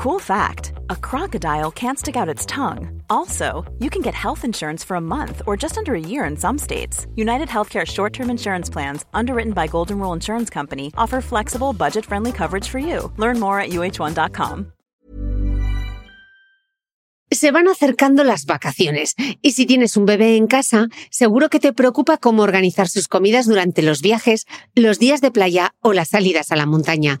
Cool fact a crocodile can't stick out its tongue. Also, you can get health insurance for a month or just under a year in some states. United Healthcare short term insurance plans, underwritten by Golden Rule Insurance Company, offer flexible, budget friendly coverage for you. Learn more at uh1.com. Se van acercando las vacaciones y si tienes un bebé en casa, seguro que te preocupa cómo organizar sus comidas durante los viajes, los días de playa o las salidas a la montaña.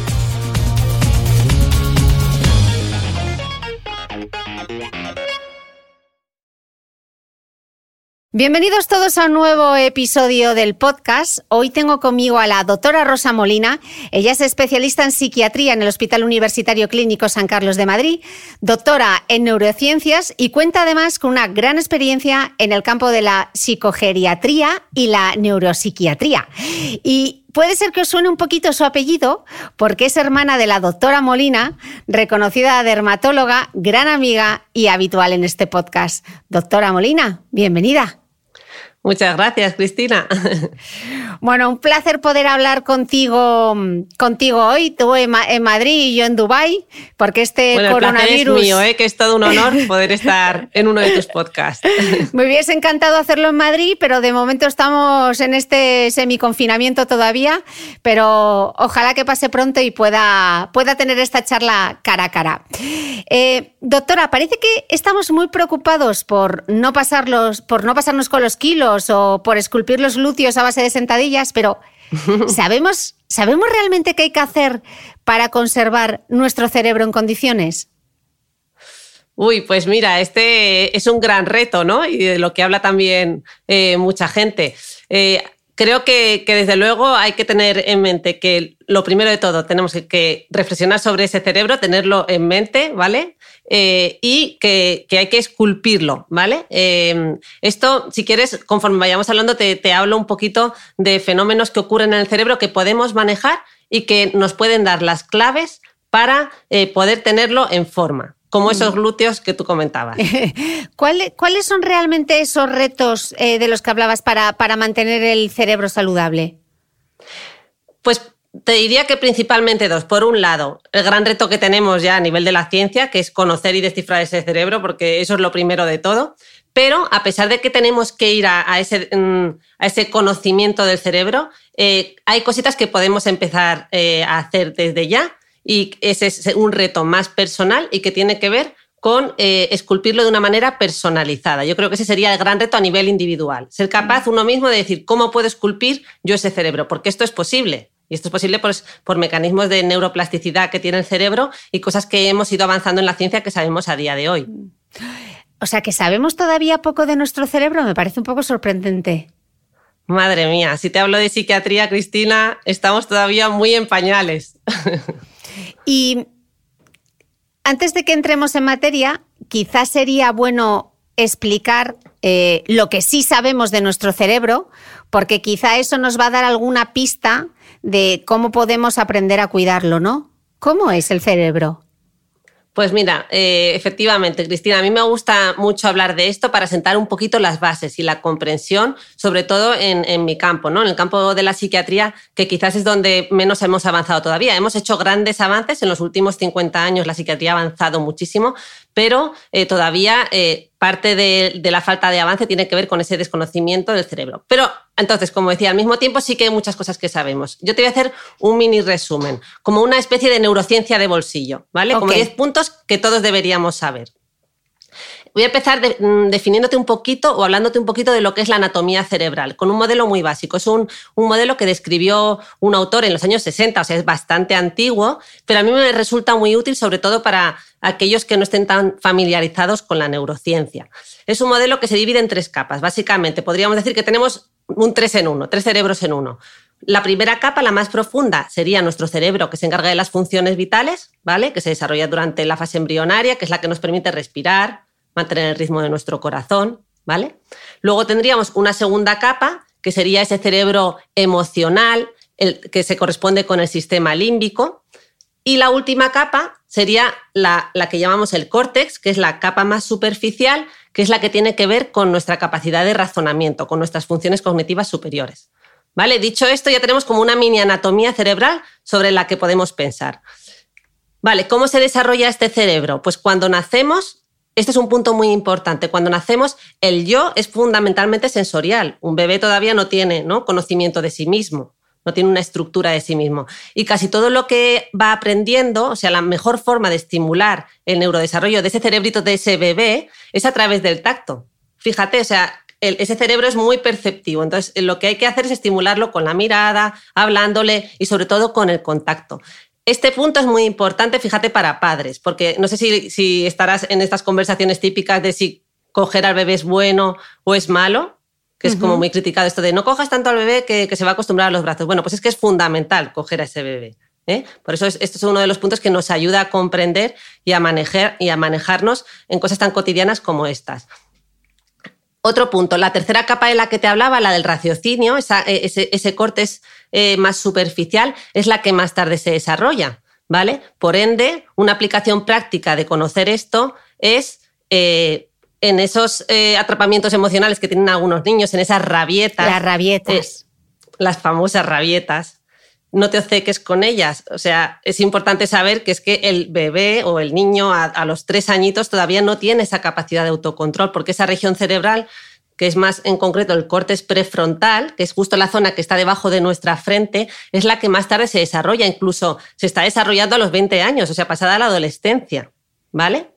Bienvenidos todos a un nuevo episodio del podcast. Hoy tengo conmigo a la doctora Rosa Molina. Ella es especialista en psiquiatría en el Hospital Universitario Clínico San Carlos de Madrid, doctora en neurociencias y cuenta además con una gran experiencia en el campo de la psicogeriatría y la neuropsiquiatría. Y puede ser que os suene un poquito su apellido, porque es hermana de la doctora Molina, reconocida dermatóloga, gran amiga y habitual en este podcast. Doctora Molina, bienvenida. Muchas gracias, Cristina. Bueno, un placer poder hablar contigo, contigo hoy, tú en, Madrid y yo en Dubái, porque este coronavirus. es mío, ¿eh? que es todo un honor poder estar en uno de tus podcasts. Me hubiese encantado hacerlo en Madrid, pero de momento estamos en este semiconfinamiento todavía, pero ojalá que pase pronto y pueda, pueda tener esta charla cara a cara. Eh, doctora, parece que estamos muy preocupados por no, pasarlos, por no pasarnos con los kilos o por esculpir los glúteos a base de sentadillas, pero ¿sabemos, ¿sabemos realmente qué hay que hacer para conservar nuestro cerebro en condiciones? Uy, pues mira, este es un gran reto, ¿no? Y de lo que habla también eh, mucha gente. Eh, creo que, desde luego hay que tener en mente que lo primero de todo tenemos que, reflexionar sobre ese cerebro, tenerlo en mente, ¿vale? Eh, y que, hay que esculpirlo, ¿vale? Eh, esto, si quieres, conforme vayamos hablando, te, hablo un poquito de fenómenos que ocurren en el cerebro que podemos manejar y que nos pueden dar las claves para eh, poder tenerlo en forma como mm. esos glúteos que tú comentabas. ¿Cuáles son realmente esos retos de los que hablabas para, para mantener el cerebro saludable? Pues te diría que principalmente dos. Por un lado, el gran reto que tenemos ya a nivel de la ciencia, que es conocer y descifrar ese cerebro, porque eso es lo primero de todo. Pero a pesar de que tenemos que ir a, ese, mm, a ese, conocimiento del cerebro, eh, hay cositas que podemos empezar eh, a hacer desde ya y ese es un reto más personal y que tiene que ver con eh, esculpirlo de una manera personalizada. Yo creo que ese sería el gran reto a nivel individual. Ser capaz uno mismo de decir cómo puedo esculpir yo ese cerebro, porque esto es posible. Y esto es posible pues, por mecanismos de neuroplasticidad que tiene el cerebro y cosas que hemos ido avanzando en la ciencia que sabemos a día de hoy. O sea, que sabemos todavía poco de nuestro cerebro, me parece un poco sorprendente. Madre mía, si te hablo de psiquiatría, Cristina, estamos todavía muy en pañales. Y antes de que entremos en materia, quizás sería bueno explicar eh, lo que sí sabemos de nuestro cerebro, porque quizá eso nos va a dar alguna pista de cómo podemos aprender a cuidarlo, ¿no? ¿Cómo es el cerebro? Pues mira, eh, efectivamente, Cristina, a mí me gusta mucho hablar de esto para sentar un poquito las bases y la comprensión, sobre todo en, mi campo, ¿no? en el campo de la psiquiatría, que quizás es donde menos hemos avanzado todavía. Hemos hecho grandes avances en los últimos 50 años, la psiquiatría ha avanzado muchísimo, pero eh, todavía eh, parte de, la falta de avance tiene que ver con ese desconocimiento del cerebro. Pero entonces, como decía, al mismo tiempo sí que hay muchas cosas que sabemos. Yo te voy a hacer un mini resumen, como una especie de neurociencia de bolsillo, ¿vale? Como 10 puntos que todos deberíamos saber. Voy a empezar mm, definiéndote un poquito o hablándote un poquito de lo que es la anatomía cerebral, con un modelo muy básico. Es un, un, modelo que describió un autor en los años 60, o sea, es bastante antiguo, pero a mí me resulta muy útil sobre todo para aquellos que no estén tan familiarizados con la neurociencia. Es un modelo que se divide en tres capas. Básicamente, podríamos decir que tenemos un tres en uno, tres cerebros en uno. La primera capa, la más profunda, sería nuestro cerebro que se encarga de las funciones vitales, ¿vale? Que se desarrolla durante la fase embrionaria, que es la que nos permite respirar, mantener el ritmo de nuestro corazón, ¿vale? Luego tendríamos una segunda capa, que sería ese cerebro emocional, el, que se corresponde con el sistema límbico. Y la última capa sería la, que llamamos el córtex, que es la capa más superficial, que es la que tiene que ver con nuestra capacidad de razonamiento, con nuestras funciones cognitivas superiores. ¿Vale? Dicho esto, ya tenemos como una mini anatomía cerebral sobre la que podemos pensar. Vale, ¿cómo se desarrolla este cerebro? Pues cuando nacemos este es un punto muy importante. Cuando nacemos, el yo es fundamentalmente sensorial. Un bebé todavía no tiene ¿no? conocimiento de sí mismo, no tiene una estructura de sí mismo. Y casi todo lo que va aprendiendo, o sea, la mejor forma de estimular el neurodesarrollo de ese cerebrito de ese bebé es a través del tacto. Fíjate, o sea, ese cerebro es muy perceptivo. Entonces, lo que hay que hacer es estimularlo con la mirada, hablándole y sobre todo con el contacto. Este punto es muy importante, fíjate, para padres, porque no sé si, estarás en estas conversaciones típicas de si coger al bebé es bueno o es malo, que es como muy criticado esto de no cojas tanto al bebé que, se va a acostumbrar a los brazos. Bueno, pues es que es fundamental coger a ese bebé. ¿eh? Por eso esto es uno de los puntos que nos ayuda a comprender y a, manejar, y a manejarnos en cosas tan cotidianas como estas. Otro punto, la tercera capa de la que te hablaba, la del raciocinio, eh, ese, corte es eh, más superficial, es la que más tarde se desarrolla, ¿vale? Por ende, una aplicación práctica de conocer esto es eh, en esos atrapamientos emocionales que tienen algunos niños, en esas rabietas. Las rabietas. las famosas rabietas, no te obceques con ellas. O sea, es importante saber que es que el bebé o el niño a, los tres añitos todavía no tiene esa capacidad de autocontrol, porque esa región cerebral, que es más en concreto el córtex prefrontal, que es justo la zona que está debajo de nuestra frente, es la que más tarde se desarrolla, incluso se está desarrollando a los 20 años, o sea, pasada la adolescencia. ¿Vale?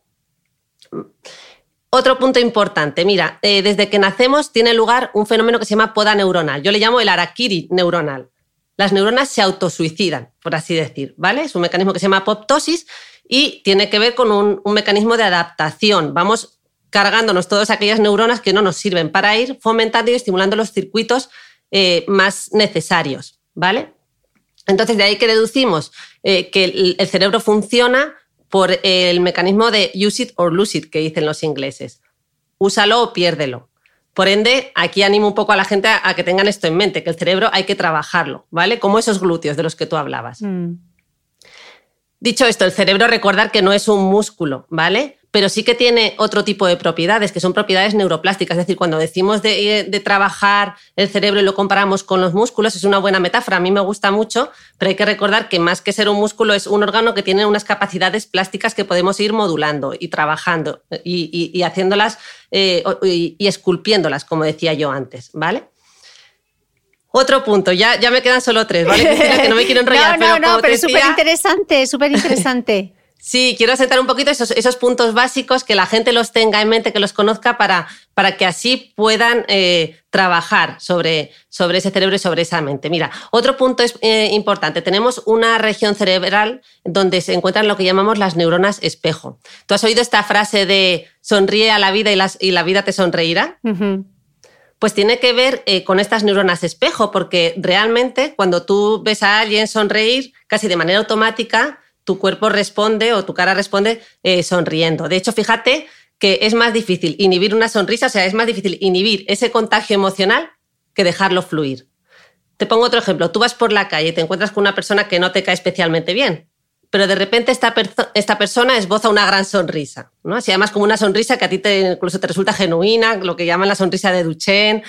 Otro punto importante, mira, eh, desde que nacemos tiene lugar un fenómeno que se llama poda neuronal. Yo le llamo el araquiri neuronal las neuronas se autosuicidan, por así decir, ¿vale? Es un mecanismo que se llama apoptosis y tiene que ver con un, mecanismo de adaptación. Vamos cargándonos todas aquellas neuronas que no nos sirven para ir fomentando y estimulando los circuitos eh, más necesarios, ¿vale? Entonces, de ahí que deducimos eh, que el, cerebro funciona por el mecanismo de use it or lose it que dicen los ingleses. Úsalo o piérdelo. Por ende, aquí animo un poco a la gente a, que tengan esto en mente, que el cerebro hay que trabajarlo, ¿vale? Como esos glúteos de los que tú hablabas. Mm. Dicho esto, el cerebro recordar que no es un músculo, ¿vale? Pero sí que tiene otro tipo de propiedades, que son propiedades neuroplásticas. Es decir, cuando decimos de, trabajar el cerebro y lo comparamos con los músculos, es una buena metáfora. A mí me gusta mucho, pero hay que recordar que más que ser un músculo, es un órgano que tiene unas capacidades plásticas que podemos ir modulando y trabajando y, haciéndolas eh, y, esculpiéndolas, como decía yo antes, ¿vale? Otro punto, ya, ya me quedan solo tres, ¿vale? que no me quiero enrollar. no, no, no, pero es súper interesante, súper interesante. Sí, quiero asentar un poquito esos, esos, puntos básicos, que la gente los tenga en mente, que los conozca para, para que así puedan eh, trabajar sobre, sobre ese cerebro y sobre esa mente. Mira, otro punto es eh, importante. Tenemos una región cerebral donde se encuentran lo que llamamos las neuronas espejo. ¿Tú has oído esta frase de sonríe a la vida y, las, y la vida te sonreirá? Pues tiene que ver eh, con estas neuronas espejo, porque realmente cuando tú ves a alguien sonreír, casi de manera automática, tu cuerpo responde o tu cara responde eh, sonriendo. De hecho, fíjate que es más difícil inhibir una sonrisa, o sea, es más difícil inhibir ese contagio emocional que dejarlo fluir. Te pongo otro ejemplo. Tú vas por la calle y te encuentras con una persona que no te cae especialmente bien. Pero de repente esta, esta persona esboza una gran sonrisa, ¿no? Así además como una sonrisa que a ti te, incluso te resulta genuina, lo que llaman la sonrisa de Duchenne,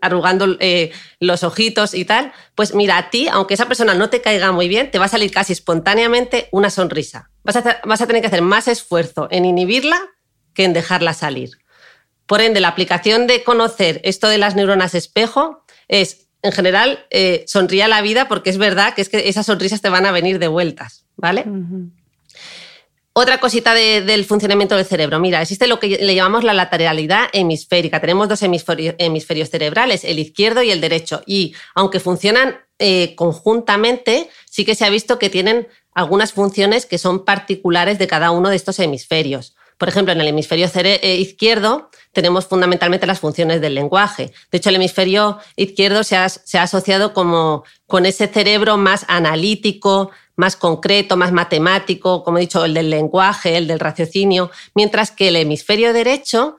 arrugando eh, los ojitos y tal, pues mira, a ti, aunque esa persona no te caiga muy bien, te va a salir casi espontáneamente una sonrisa. Vas a, vas a tener que hacer más esfuerzo en inhibirla que en dejarla salir. Por ende, la aplicación de conocer esto de las neuronas espejo es, en general, eh, sonríe a la vida porque es verdad que, es que esas sonrisas te van a venir de vueltas, ¿vale? Otra cosita del funcionamiento del cerebro. Mira, existe lo que le llamamos la lateralidad hemisférica. Tenemos dos hemisferios, cerebrales, el izquierdo y el derecho. Y aunque funcionan eh, conjuntamente, sí que se ha visto que tienen algunas funciones que son particulares de cada uno de estos hemisferios. Por ejemplo, en el hemisferio eh, izquierdo tenemos fundamentalmente las funciones del lenguaje. De hecho, el hemisferio izquierdo se ha, asociado como con ese cerebro más analítico, más concreto, más matemático, como he dicho, el del lenguaje, el del raciocinio, mientras que el hemisferio derecho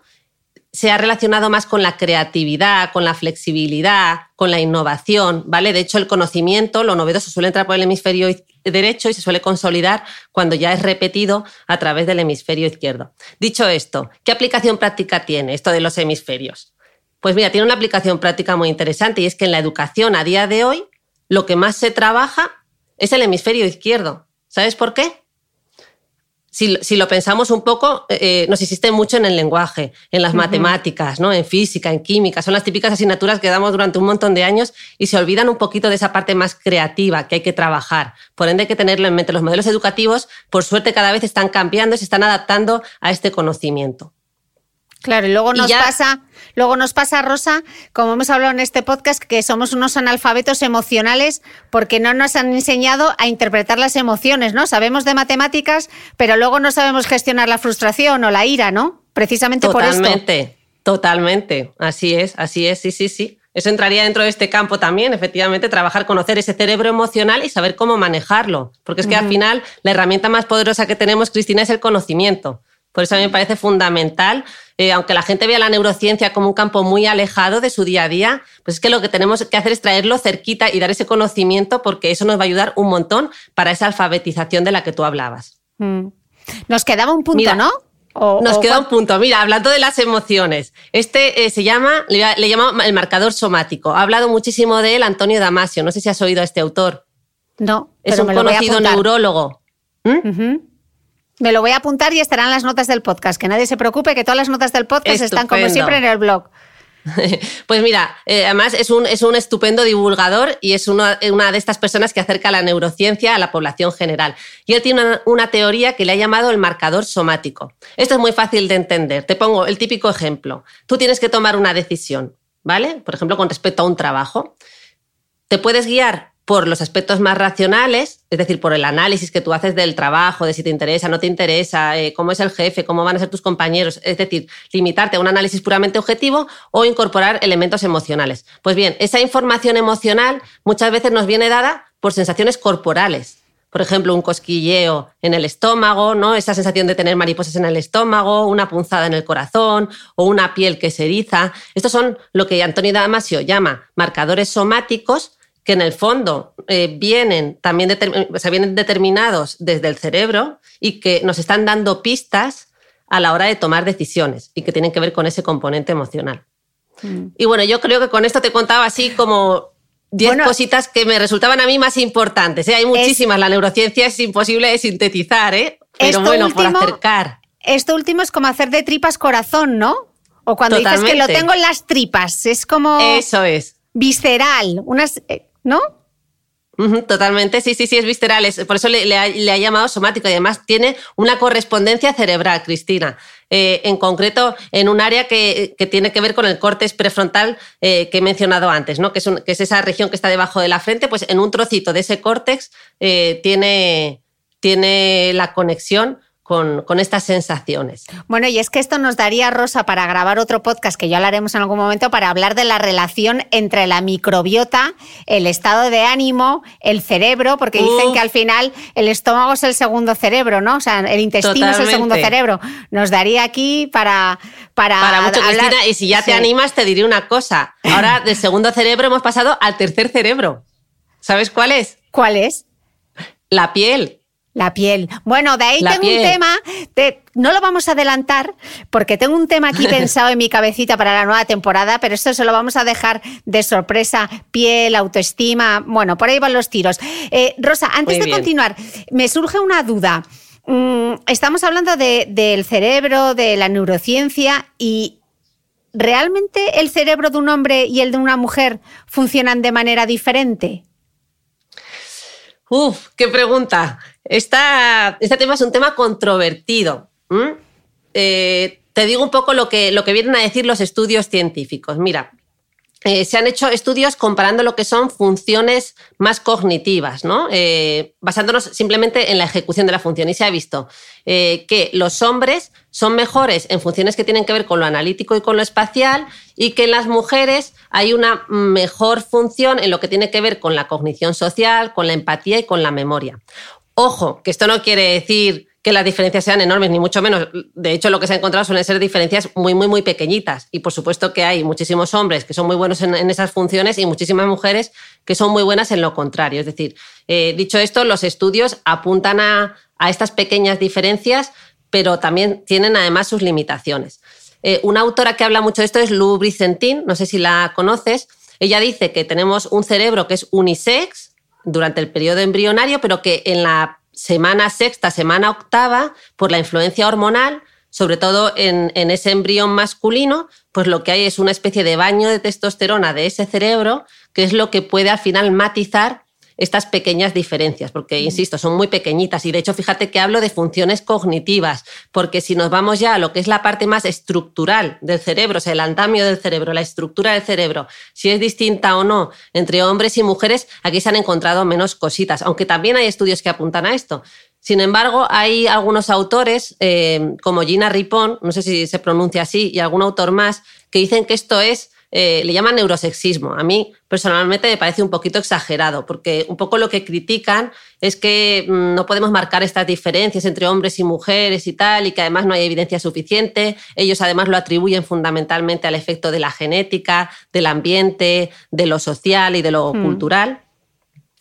se ha relacionado más con la creatividad, con la flexibilidad, con la innovación, ¿vale? De hecho, el conocimiento, lo novedoso, suele entrar por el hemisferio derecho y se suele consolidar cuando ya es repetido a través del hemisferio izquierdo. Dicho esto, ¿qué aplicación práctica tiene esto de los hemisferios? Pues mira, tiene una aplicación práctica muy interesante y es que en la educación a día de hoy lo que más se trabaja es el hemisferio izquierdo. ¿Sabes por qué? Si, lo pensamos un poco, eh, nos existe mucho en el lenguaje, en las matemáticas, ¿no? en física, en química. Son las típicas asignaturas que damos durante un montón de años y se olvidan un poquito de esa parte más creativa que hay que trabajar. Por ende, hay que tenerlo en mente. Los modelos educativos, por suerte, cada vez están cambiando y se están adaptando a este conocimiento. Claro, y luego nos pasa, luego nos pasa, Rosa, como hemos hablado en este podcast, que somos unos analfabetos emocionales porque no nos han enseñado a interpretar las emociones, ¿no? Sabemos de matemáticas, pero luego no sabemos gestionar la frustración o la ira, ¿no? Precisamente por esto. Totalmente, totalmente. Así es, así es, sí, sí, sí. Eso entraría dentro de este campo también, efectivamente, trabajar, conocer ese cerebro emocional y saber cómo manejarlo. Porque es que al final la herramienta más poderosa que tenemos, Cristina, es el conocimiento. Por eso a mí me parece fundamental, eh, aunque la gente vea la neurociencia como un campo muy alejado de su día a día, pues es que lo que tenemos que hacer es traerlo cerquita y dar ese conocimiento porque eso nos va a ayudar un montón para esa alfabetización de la que tú hablabas. Mm. Nos quedaba un punto, ¿no? nos queda un punto. Mira, hablando de las emociones, este eh, se llama, le, llama el marcador somático. Ha hablado muchísimo de él Antonio Damasio. No sé si has oído a este autor. No. Es un conocido neurólogo. ¿Mm? Me lo voy a apuntar y estarán las notas del podcast. Que nadie se preocupe, que todas las notas del podcast están como siempre en el blog. Pues mira, eh, además es un, es un, estupendo divulgador y es una, de estas personas que acerca la neurociencia a la población general. Y él tiene una, una, teoría que le ha llamado el marcador somático. Esto es muy fácil de entender. Te pongo el típico ejemplo. Tú tienes que tomar una decisión, ¿vale? Por ejemplo, con respecto a un trabajo. Te puedes guiar por los aspectos más racionales, es decir, por el análisis que tú haces del trabajo, de si te interesa, no te interesa, eh, cómo es el jefe, cómo van a ser tus compañeros, es decir, limitarte a un análisis puramente objetivo o incorporar elementos emocionales. Pues bien, esa información emocional muchas veces nos viene dada por sensaciones corporales. Por ejemplo, un cosquilleo en el estómago, ¿no? Esa sensación de tener mariposas en el estómago, una punzada en el corazón o una piel que se eriza. Estos son lo que Antonio Damasio llama marcadores somáticos que en el fondo eh, vienen también vienen determinados desde el cerebro y que nos están dando pistas a la hora de tomar decisiones y que tienen que ver con ese componente emocional. Mm. Y bueno, yo creo que con esto te contaba así como 10 cositas que me resultaban a mí más importantes. ¿eh? Hay muchísimas, la neurociencia es imposible de sintetizar, ¿eh? pero bueno, por acercar. Esto último es como hacer de tripas corazón, ¿no? O cuando dices que lo tengo en las tripas, es como... Eso es. Visceral, unas... Eh, ¿no? totalmente, sí, sí, sí, es visceral. por eso le, ha, llamado somático y además tiene una correspondencia cerebral, Cristina. Eh, en concreto, en un área que, tiene que ver con el córtex prefrontal eh, que he mencionado antes, ¿no? que, es esa región que está debajo de la frente, pues en un trocito de ese córtex eh, tiene, tiene la conexión con, estas sensaciones. Bueno, y es que esto nos daría, Rosa, para grabar otro podcast que ya hablaremos en algún momento, para hablar de la relación entre la microbiota, el estado de ánimo, el cerebro, porque dicen que al final el estómago es el segundo cerebro, ¿no? O sea, el intestino es el segundo cerebro. Nos daría aquí para... Para, para mucho, Cristina, y si ya te animas, te diré una cosa. Ahora del segundo cerebro hemos pasado al tercer cerebro. ¿Sabes cuál es? ¿Cuál es? La piel. La piel. Bueno, de ahí tengo un tema, no lo vamos a adelantar porque tengo un tema aquí pensado en mi cabecita para la nueva temporada, pero esto se lo vamos a dejar de sorpresa. Piel, autoestima, bueno, por ahí van los tiros. Eh, Rosa, antes de continuar, me surge una duda. Mm, estamos hablando del cerebro, de la neurociencia y ¿realmente el cerebro de un hombre y el de una mujer funcionan de manera diferente? Uf, qué pregunta. este tema es un tema controvertido. Eh, te digo un poco lo que, lo que vienen a decir los estudios científicos. Mira, eh, se han hecho estudios comparando lo que son funciones más cognitivas, ¿no? Eh, basándonos simplemente en la ejecución de la función. Y se ha visto que los hombres son mejores en funciones que tienen que ver con lo analítico y con lo espacial y que en las mujeres hay una mejor función en lo que tiene que ver con la cognición social, con la empatía y con la memoria. Ojo, que esto no quiere decir que las diferencias sean enormes, ni mucho menos. De hecho, lo que se ha encontrado suelen ser diferencias muy, muy, muy pequeñitas. Y por supuesto que hay muchísimos hombres que son muy buenos en, esas funciones y muchísimas mujeres que son muy buenas en lo contrario. Es decir, eh, dicho esto, los estudios apuntan a, estas pequeñas diferencias, pero también tienen además sus limitaciones. Eh, una autora que habla mucho de esto es Lou Bricentin, no sé si la conoces. Ella dice que tenemos un cerebro que es unisex, durante el periodo embrionario, pero que en la semana sexta, semana octava, por la influencia hormonal, sobre todo en, en, ese embrión masculino, pues lo que hay es una especie de baño de testosterona de ese cerebro, que es lo que puede al final matizar estas pequeñas diferencias, porque, insisto, son muy pequeñitas. Y de hecho, fíjate que hablo de funciones cognitivas, porque si nos vamos ya a lo que es la parte más estructural del cerebro, o sea, el andamio del cerebro, la estructura del cerebro, si es distinta o no entre hombres y mujeres, aquí se han encontrado menos cositas, aunque también hay estudios que apuntan a esto. Sin embargo, hay algunos autores, eh, como Gina Ripon, no sé si se pronuncia así, y algún autor más, que dicen que esto es eh, le llaman neurosexismo. A mí personalmente me parece un poquito exagerado, porque un poco lo que critican es que mm, no podemos marcar estas diferencias entre hombres y mujeres y tal, y que además no hay evidencia suficiente. Ellos además lo atribuyen fundamentalmente al efecto de la genética, del ambiente, de lo social y de lo hmm. cultural.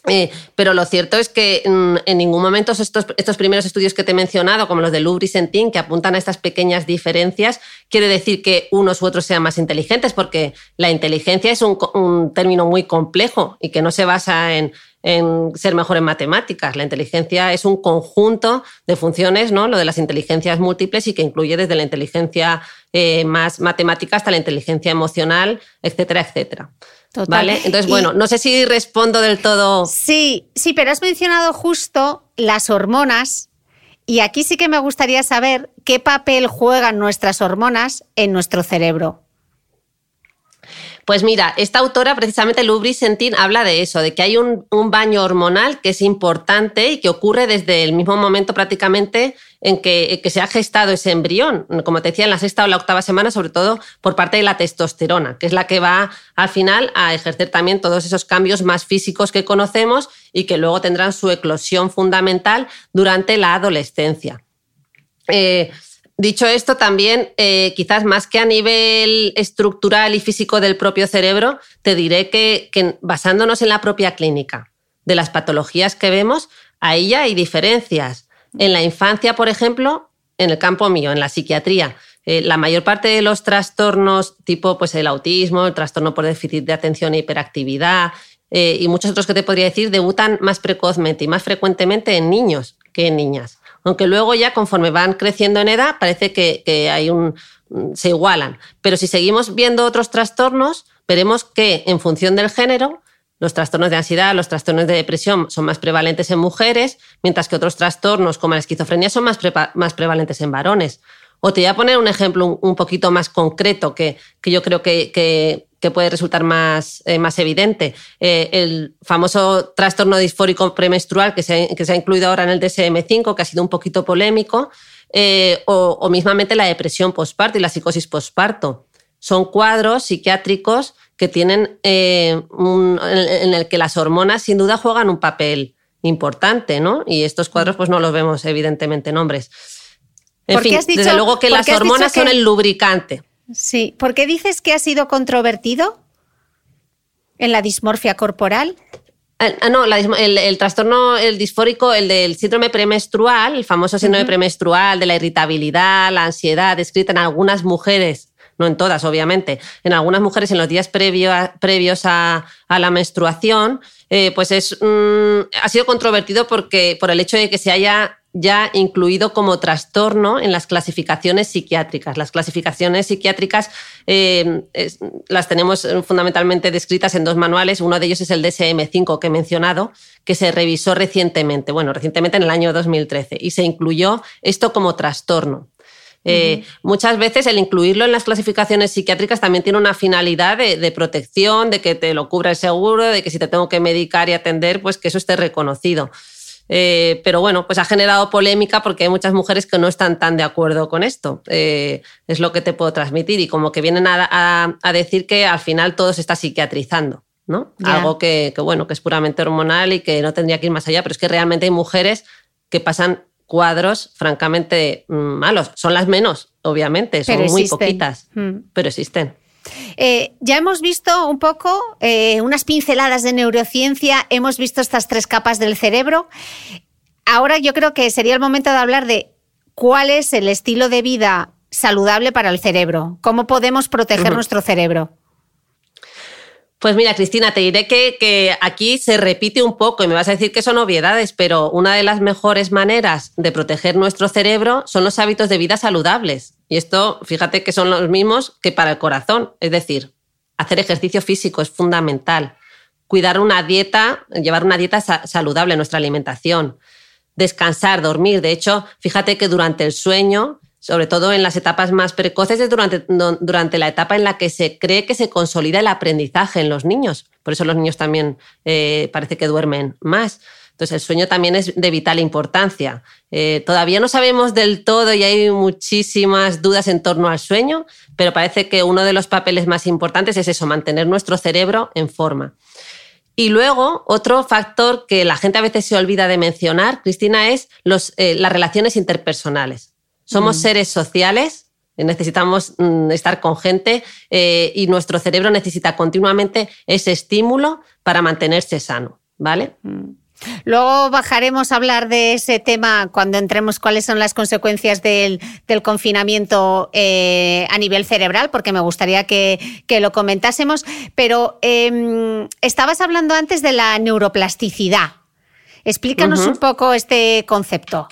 Eh, pero lo cierto es que mm, en ningún momento estos, estos, primeros estudios que te he mencionado, como los de Lubri Sentin, que apuntan a estas pequeñas diferencias, quiere decir que unos u otros sean más inteligentes, porque la inteligencia es un, un término muy complejo y que no se basa en, en, ser mejor en matemáticas. La inteligencia es un conjunto de funciones, ¿no? Lo de las inteligencias múltiples y que incluye desde la inteligencia eh, más matemática hasta la inteligencia emocional, etcétera, etcétera. ¿Vale? Entonces, bueno, no sé si respondo del todo. Sí, sí, pero has mencionado justo las hormonas y aquí sí que me gustaría saber qué papel juegan nuestras hormonas en nuestro cerebro. Pues mira, esta autora, precisamente Lubri Sentin, habla de eso, de que hay un, baño hormonal que es importante y que ocurre desde el mismo momento prácticamente en que, se ha gestado ese embrión, como te decía, en la sexta o la octava semana, sobre todo por parte de la testosterona, que es la que va al final a ejercer también todos esos cambios más físicos que conocemos y que luego tendrán su eclosión fundamental durante la adolescencia. Eh, Dicho esto, también, eh, quizás más que a nivel estructural y físico del propio cerebro, te diré que, basándonos en la propia clínica, de las patologías que vemos, ahí ya hay diferencias. En la infancia, por ejemplo, en el campo mío, en la psiquiatría, eh, la mayor parte de los trastornos tipo pues, el autismo, el trastorno por déficit de atención e hiperactividad eh, y muchos otros que te podría decir, debutan más precozmente y más frecuentemente en niños que en niñas aunque luego ya conforme van creciendo en edad parece que, hay un, se igualan. Pero si seguimos viendo otros trastornos, veremos que en función del género, los trastornos de ansiedad, los trastornos de depresión son más prevalentes en mujeres, mientras que otros trastornos como la esquizofrenia son más, más prevalentes en varones. O te voy a poner un ejemplo un, poquito más concreto que, que yo creo que, que, que puede resultar más, eh, más evidente. Eh, el famoso trastorno disfórico premenstrual que se, que se, ha incluido ahora en el DSM-5, que ha sido un poquito polémico, eh, o, mismamente la depresión postparto y la psicosis postparto. Son cuadros psiquiátricos que tienen un, en el que las hormonas sin duda juegan un papel importante, ¿no? Y estos cuadros pues no los vemos evidentemente en hombres. En fin, desde luego que las hormonas son el lubricante. Sí, ¿por qué dices que ha sido controvertido en la dismorfia corporal? Ah, ah, no, el, trastorno, el disfórico, el del síndrome premenstrual, el famoso síndrome premenstrual, de la irritabilidad, la ansiedad, descrita en algunas mujeres, no en todas, obviamente, en algunas mujeres en los días previos a, la menstruación, eh, pues es, mm, ha sido controvertido porque, por el hecho de que se haya ya incluido como trastorno en las clasificaciones psiquiátricas. Las clasificaciones psiquiátricas eh, las tenemos fundamentalmente descritas en dos manuales. Uno de ellos es el DSM-5 que he mencionado, que se revisó recientemente, bueno, recientemente en el año 2013, y se incluyó esto como trastorno. Eh, muchas veces el incluirlo en las clasificaciones psiquiátricas también tiene una finalidad de, de, protección, de que te lo cubra el seguro, de que si te tengo que medicar y atender, pues que eso esté reconocido. Eh, pero bueno, pues ha generado polémica porque hay muchas mujeres que no están tan de acuerdo con esto. Eh, es lo que te puedo transmitir y como que vienen a, decir que al final todo se está psiquiatrizando. ¿no? Algo que, bueno, que es puramente hormonal y que no tendría que ir más allá, pero es que realmente hay mujeres que pasan cuadros francamente mm, malos. Son las menos, obviamente, son muy poquitas, mm. pero existen. Eh, ya hemos visto un poco eh, unas pinceladas de neurociencia, hemos visto estas tres capas del cerebro. Ahora yo creo que sería el momento de hablar de cuál es el estilo de vida saludable para el cerebro, cómo podemos proteger nuestro cerebro. Pues mira, Cristina, te diré que, aquí se repite un poco y me vas a decir que son obviedades, pero una de las mejores maneras de proteger nuestro cerebro son los hábitos de vida saludables. Y esto, fíjate que son los mismos que para el corazón. Es decir, hacer ejercicio físico es fundamental. Cuidar una dieta, llevar una dieta saludable nuestra alimentación. Descansar, dormir. De hecho, fíjate que durante el sueño sobre todo en las etapas más precoces, es durante, durante la etapa en la que se cree que se consolida el aprendizaje en los niños. Por eso los niños también eh, parece que duermen más. Entonces el sueño también es de vital importancia. Eh, todavía no sabemos del todo y hay muchísimas dudas en torno al sueño, pero parece que uno de los papeles más importantes es eso, mantener nuestro cerebro en forma. Y luego, otro factor que la gente a veces se olvida de mencionar, Cristina, es los, eh, las relaciones interpersonales. Somos mm. seres sociales, necesitamos mm, estar con gente eh, y nuestro cerebro necesita continuamente ese estímulo para mantenerse sano, ¿vale? Mm. Luego bajaremos a hablar de ese tema cuando entremos cuáles son las consecuencias del, confinamiento eh, a nivel cerebral, porque me gustaría que, lo comentásemos. Pero em, estabas hablando antes de la neuroplasticidad. Explícanos un poco este concepto.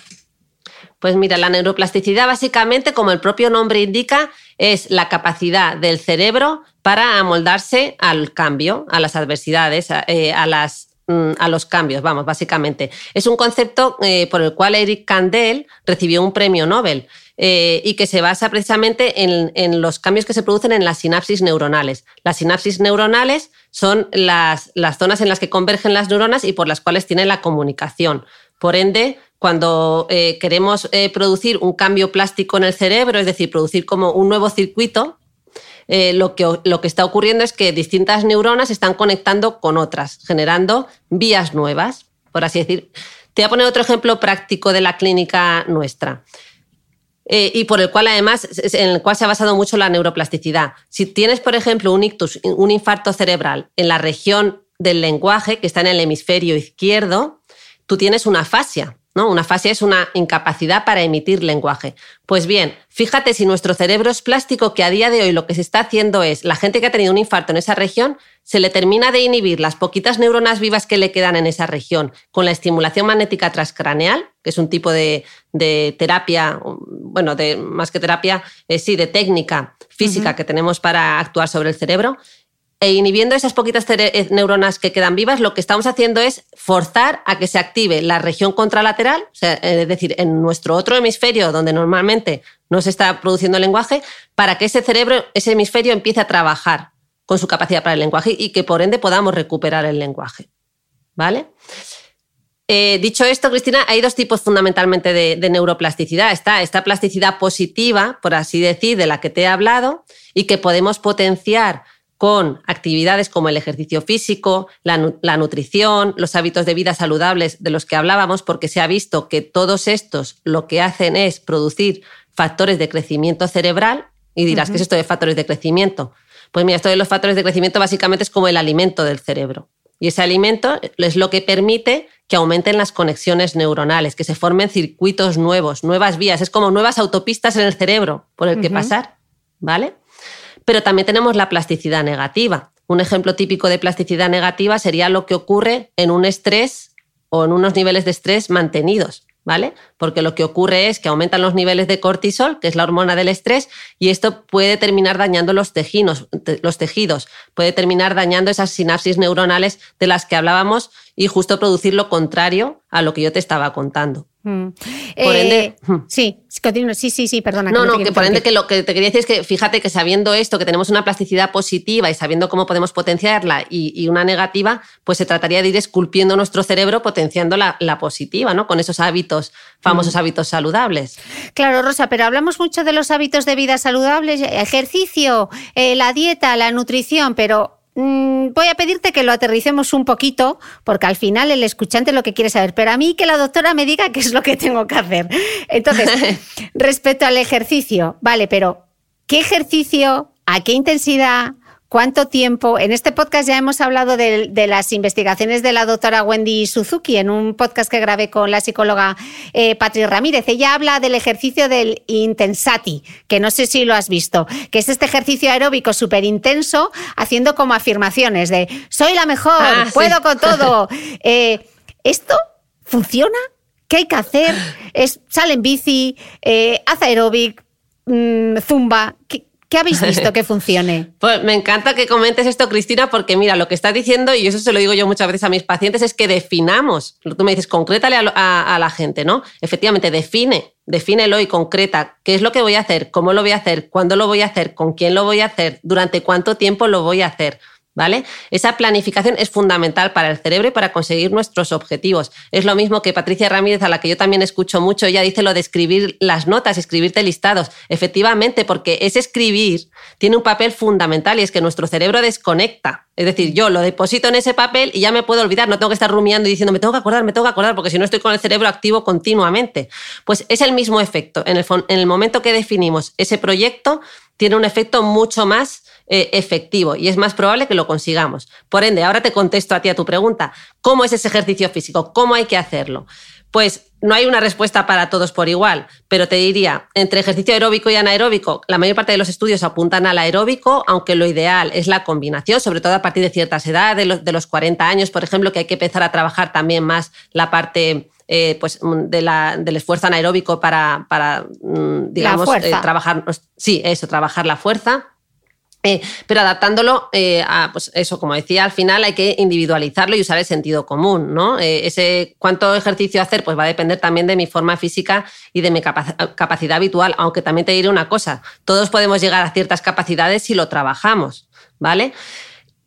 Pues mira, la neuroplasticidad básicamente, como el propio nombre indica, es la capacidad del cerebro para amoldarse al cambio, a las adversidades, a, eh, mm, los cambios, vamos, básicamente. Es un concepto eh, por el cual Eric Kandel recibió un premio Nobel. Eh, y que se basa precisamente en, los cambios que se producen en las sinapsis neuronales. Las sinapsis neuronales son las, las zonas en las que convergen las neuronas y por las cuales tienen la comunicación. Por ende, cuando eh, queremos producir un cambio plástico en el cerebro, es decir, producir como un nuevo circuito, eh, lo, que, está ocurriendo es que distintas neuronas están conectando con otras, generando vías nuevas, por así decir. Te voy a poner otro ejemplo práctico de la clínica nuestra. y por el cual además en el cual se ha basado mucho la neuroplasticidad. Si tienes, por ejemplo, un ictus, un infarto cerebral en la región del lenguaje, que está en el hemisferio izquierdo, tú tienes una fascia. ¿No? Una fase es una incapacidad para emitir lenguaje. Pues bien, fíjate si nuestro cerebro es plástico, que a día de hoy lo que se está haciendo es, la gente que ha tenido un infarto en esa región, se le termina de inhibir las poquitas neuronas vivas que le quedan en esa región con la estimulación magnética transcraneal, que es un tipo de, terapia, bueno, de, más que terapia, eh, sí, de técnica física que tenemos para actuar sobre el cerebro, e inhibiendo esas poquitas eh, neuronas que quedan vivas, lo que estamos haciendo es forzar a que se active la región contralateral, eh, es decir, en nuestro otro hemisferio donde normalmente no se está produciendo el lenguaje, para que ese cerebro, ese hemisferio empiece a trabajar con su capacidad para el lenguaje y que por ende podamos recuperar el lenguaje. ¿Vale? Eh, dicho esto, Cristina, hay dos tipos fundamentalmente de, de, neuroplasticidad. Está esta plasticidad positiva, por así decir, de la que te he hablado, y que podemos potenciar con actividades como el ejercicio físico, la, nutrición, los hábitos de vida saludables de los que hablábamos, porque se ha visto que todos estos lo que hacen es producir factores de crecimiento cerebral. Y dirás, ¿qué es esto de factores de crecimiento? Pues mira, esto de los factores de crecimiento básicamente es como el alimento del cerebro. Y ese alimento es lo que permite que aumenten las conexiones neuronales, que se formen circuitos nuevos, nuevas vías. Es como nuevas autopistas en el cerebro por el que pasar, ¿vale? Pero también tenemos la plasticidad negativa. Un ejemplo típico de plasticidad negativa sería lo que ocurre en un estrés o en unos niveles de estrés mantenidos. ¿vale? Porque lo que ocurre es que aumentan los niveles de cortisol, que es la hormona del estrés, y esto puede terminar dañando los los tejidos, puede terminar dañando esas sinapsis neuronales de las que hablábamos y justo producir lo contrario a lo que yo te estaba contando. Mm. Por ende, eh, sí, sí, sí, sí, perdona. No, no, que por ende que lo que te quería decir es que fíjate que sabiendo esto, que tenemos una plasticidad positiva y sabiendo cómo podemos potenciarla y, una negativa, pues se trataría de ir esculpiendo nuestro cerebro potenciando la, positiva, ¿no? Con esos hábitos, famosos mm. hábitos saludables. Claro, Rosa, pero hablamos mucho de los hábitos de vida saludables, ejercicio, eh, la dieta, la nutrición, pero Mm, voy a pedirte que lo aterricemos un poquito, porque al final el escuchante lo que quiere saber, pero a mí que la doctora me diga qué es lo que tengo que hacer. Entonces, respecto al ejercicio, vale, pero ¿qué ejercicio? ¿A qué intensidad? ¿Cuánto tiempo? En este podcast ya hemos hablado de, las investigaciones de la doctora Wendy Suzuki en un podcast que grabé con la psicóloga eh, Patri Ramírez. Ella habla del ejercicio del Intensati, que no sé si lo has visto, que es este ejercicio aeróbico súper intenso, haciendo como afirmaciones de soy la mejor, ah, puedo con todo. Eh, ¿Esto funciona? ¿Qué hay que hacer? Es, sale en bici, eh, hace aeróbic, mm, zumba. ¿Qué, ¿Qué habéis visto que funcione? Pues me encanta que comentes esto, Cristina, porque mira, lo que estás diciendo, y eso se lo digo yo muchas veces a mis pacientes, es que definamos. Tú me dices, concrétale a, la gente, ¿no? Efectivamente, define, defínelo y concreta qué es lo que voy a hacer, cómo lo voy a hacer, cuándo lo voy a hacer, con quién lo voy a hacer, durante cuánto tiempo lo voy a hacer. ¿Vale? Esa planificación es fundamental para el cerebro y para conseguir nuestros objetivos. Es lo mismo que Patricia Ramírez, a la que yo también escucho mucho, ella dice lo de escribir las notas, escribirte listados. Efectivamente, porque ese escribir tiene un papel fundamental y es que nuestro cerebro desconecta. Es decir, yo lo deposito en ese papel y ya me puedo olvidar, no tengo que estar rumiando y diciendo, me tengo que acordar, me tengo que acordar, porque si no estoy con el cerebro activo continuamente. Pues es el mismo efecto. En el, en el momento que definimos ese proyecto, tiene un efecto mucho más eh, efectivo y es más probable que lo consigamos. Por ende, ahora te contesto a ti a tu pregunta, ¿cómo es ese ejercicio físico? ¿Cómo hay que hacerlo? Pues no hay una respuesta para todos por igual, pero te diría, entre ejercicio aeróbico y anaeróbico, la mayor parte de los estudios apuntan al aeróbico, aunque lo ideal es la combinación, sobre todo a partir de ciertas edades, de los, de los 40 años, por ejemplo, que hay que empezar a trabajar también más la parte eh, pues, de la, del esfuerzo anaeróbico para, para mm, digamos, eh, trabajar, sí, eso, trabajar la fuerza. Eh, pero adaptándolo eh, a, pues eso, como decía, al final hay que individualizarlo y usar el sentido común, ¿no? Eh, ese cuánto ejercicio hacer, pues va a depender también de mi forma física y de mi capacidad habitual, aunque también te diré una cosa, todos podemos llegar a ciertas capacidades si lo trabajamos, ¿vale?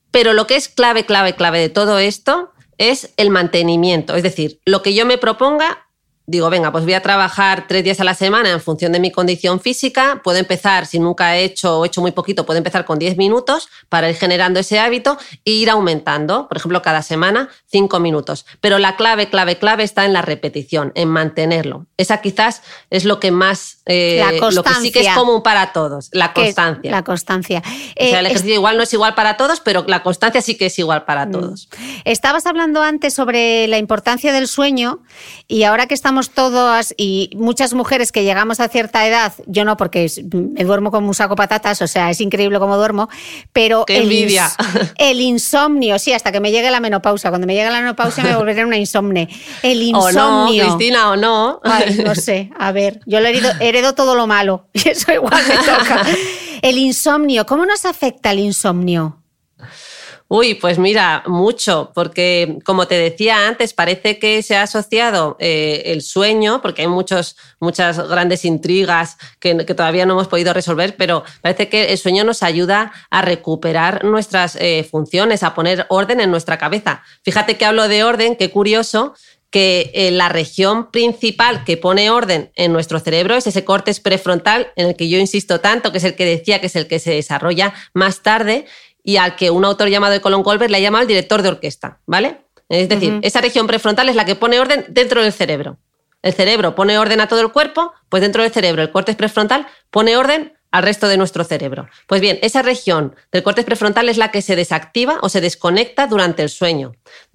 Pero lo que es clave, clave, clave de todo esto es el mantenimiento, es decir, lo que yo me proponga digo, venga, pues voy a trabajar tres días a la semana en función de mi condición física, puedo empezar, si nunca he hecho o he hecho muy poquito, puedo empezar con 10 minutos para ir generando ese hábito e ir aumentando, por ejemplo, cada semana 5 minutos. Pero la clave, clave, clave está en la repetición, en mantenerlo. Esa quizás es lo que más, eh, lo que sí que es común para todos, la constancia. La constancia. o sea, el eh, ejercicio igual no es igual para todos, pero la constancia sí que es igual para mm. todos. Estabas hablando antes sobre la importancia del sueño y ahora que estamos todas y muchas mujeres que llegamos a cierta edad, yo no porque me duermo como un saco patatas, o sea, es increíble cómo duermo, pero el, el, insomnio, sí, hasta que me llegue la menopausia, cuando me llegue la menopausia me volveré una insomne. El insomnio. O no, Cristina, o no. no sé, a ver, yo heredo, heredo todo lo malo y eso igual me toca. El insomnio, ¿cómo nos afecta el insomnio? Uy, pues mira, mucho, porque como te decía antes, parece que se ha asociado eh, el sueño, porque hay muchos, muchas grandes intrigas que, todavía no hemos podido resolver, pero parece que el sueño nos ayuda a recuperar nuestras eh, funciones, a poner orden en nuestra cabeza. Fíjate que hablo de orden, qué curioso, que eh, la región principal que pone orden en nuestro cerebro es ese córtex prefrontal en el que yo insisto tanto, que es el que decía que es el que se desarrolla más tarde y al que un autor llamado Colin Colbert le ha llamado el director de orquesta, ¿vale? Es decir, esa región prefrontal es la que pone orden dentro del cerebro. El cerebro pone orden a todo el cuerpo, pues dentro del cerebro el córtex prefrontal pone orden al resto de nuestro cerebro. Pues bien, esa región del córtex prefrontal es la que se desactiva o se desconecta durante el sueño.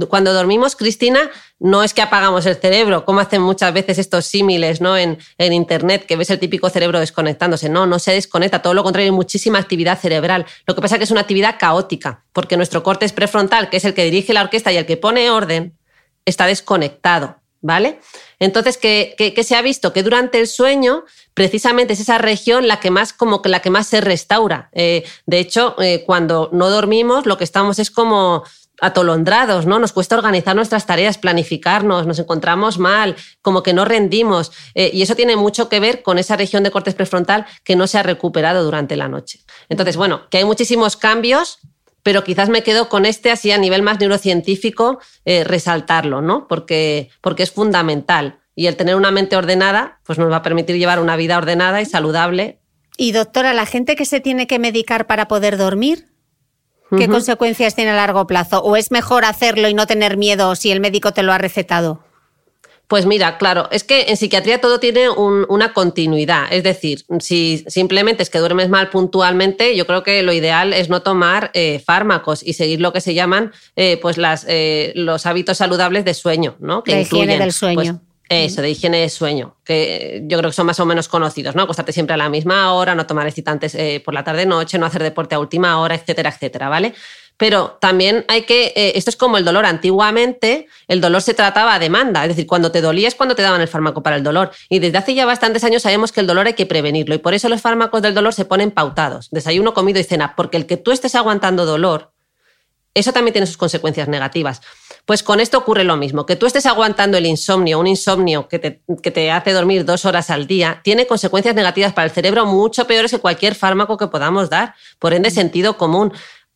Cuando dormimos, Cristina, no es que apagamos el cerebro, como hacen muchas veces estos símiles ¿no? en, en Internet, que ves el típico cerebro desconectándose. No, no se desconecta, todo lo contrario, hay muchísima actividad cerebral. Lo que pasa es que es una actividad caótica, porque nuestro córtex prefrontal, que es el que dirige la orquesta y el que pone orden, está desconectado. ¿Vale? Entonces, ¿qué, se ha visto? Que durante el sueño, precisamente es esa región la que más, como que la que más se restaura. Eh, de hecho, eh, cuando no dormimos, lo que estamos es como atolondrados, ¿no? Nos cuesta organizar nuestras tareas, planificarnos, nos encontramos mal, como que no rendimos. Eh, y eso tiene mucho que ver con esa región de cortes prefrontal que no se ha recuperado durante la noche. Entonces, bueno, que hay muchísimos cambios pero quizás me quedo con este así a nivel más neurocientífico, eh, resaltarlo, ¿no? Porque, porque es fundamental. Y el tener una mente ordenada, pues nos va a permitir llevar una vida ordenada y saludable. Y doctora, la gente que se tiene que medicar para poder dormir, ¿qué consecuencias tiene a largo plazo? ¿O es mejor hacerlo y no tener miedo si el médico te lo ha recetado? Pues mira, claro, es que en psiquiatría todo tiene una continuidad. Es decir, si simplemente es que duermes mal puntualmente, yo creo que lo ideal es no tomar eh, fármacos y seguir lo que se llaman eh, pues las, eh, los hábitos saludables de sueño, ¿no? Que higiene del pues, sueño. eso, de higiene de sueño, que yo creo que son más o menos conocidos, ¿no? Acostarte siempre a la misma hora, no tomar excitantes por la tarde-noche, no hacer deporte a última hora, etcétera, etcétera, ¿vale? Pero también hay que, eh, esto es como el dolor. Antiguamente el dolor se trataba a demanda, es decir, cuando te dolía es cuando te daban el fármaco para el dolor. Y desde hace ya bastantes años sabemos que el dolor hay que prevenirlo y por eso los fármacos del dolor se ponen pautados, desayuno, comido y cena, porque el que tú estés aguantando dolor, eso también tiene sus consecuencias negativas. Pues con esto ocurre lo mismo, que tú estés aguantando el insomnio, un insomnio que te, que te, hace dormir dos horas al día, tiene consecuencias negativas para el cerebro mucho peores que cualquier fármaco que podamos dar. Por ende, sentido común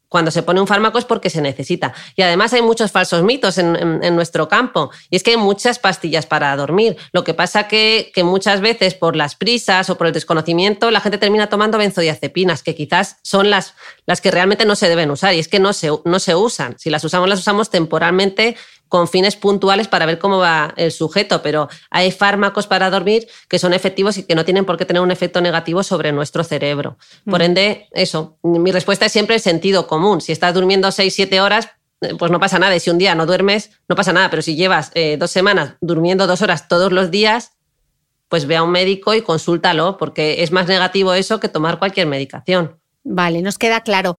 cuando se pone un fármaco es porque se necesita. Y además hay muchos falsos mitos en, nuestro campo. Y es que hay muchas pastillas para dormir. Lo que pasa que, que muchas veces por las prisas o por el desconocimiento la gente termina tomando benzodiazepinas, que quizás son las, las que realmente no se deben usar. Y es que no se, no se usan. Si las usamos, las usamos temporalmente con fines puntuales para ver cómo va el sujeto, pero hay fármacos para dormir que son efectivos y que no tienen por qué tener un efecto negativo sobre nuestro cerebro. Por mm. ende, eso, mi respuesta es siempre el sentido común. Si estás durmiendo 6, 7 horas, eh, pues no pasa nada. Y si un día no duermes, no pasa nada. Pero si llevas eh, dos semanas durmiendo dos horas todos los días, pues ve a un médico y consúltalo, porque es más negativo eso que tomar cualquier medicación. Vale, nos queda claro.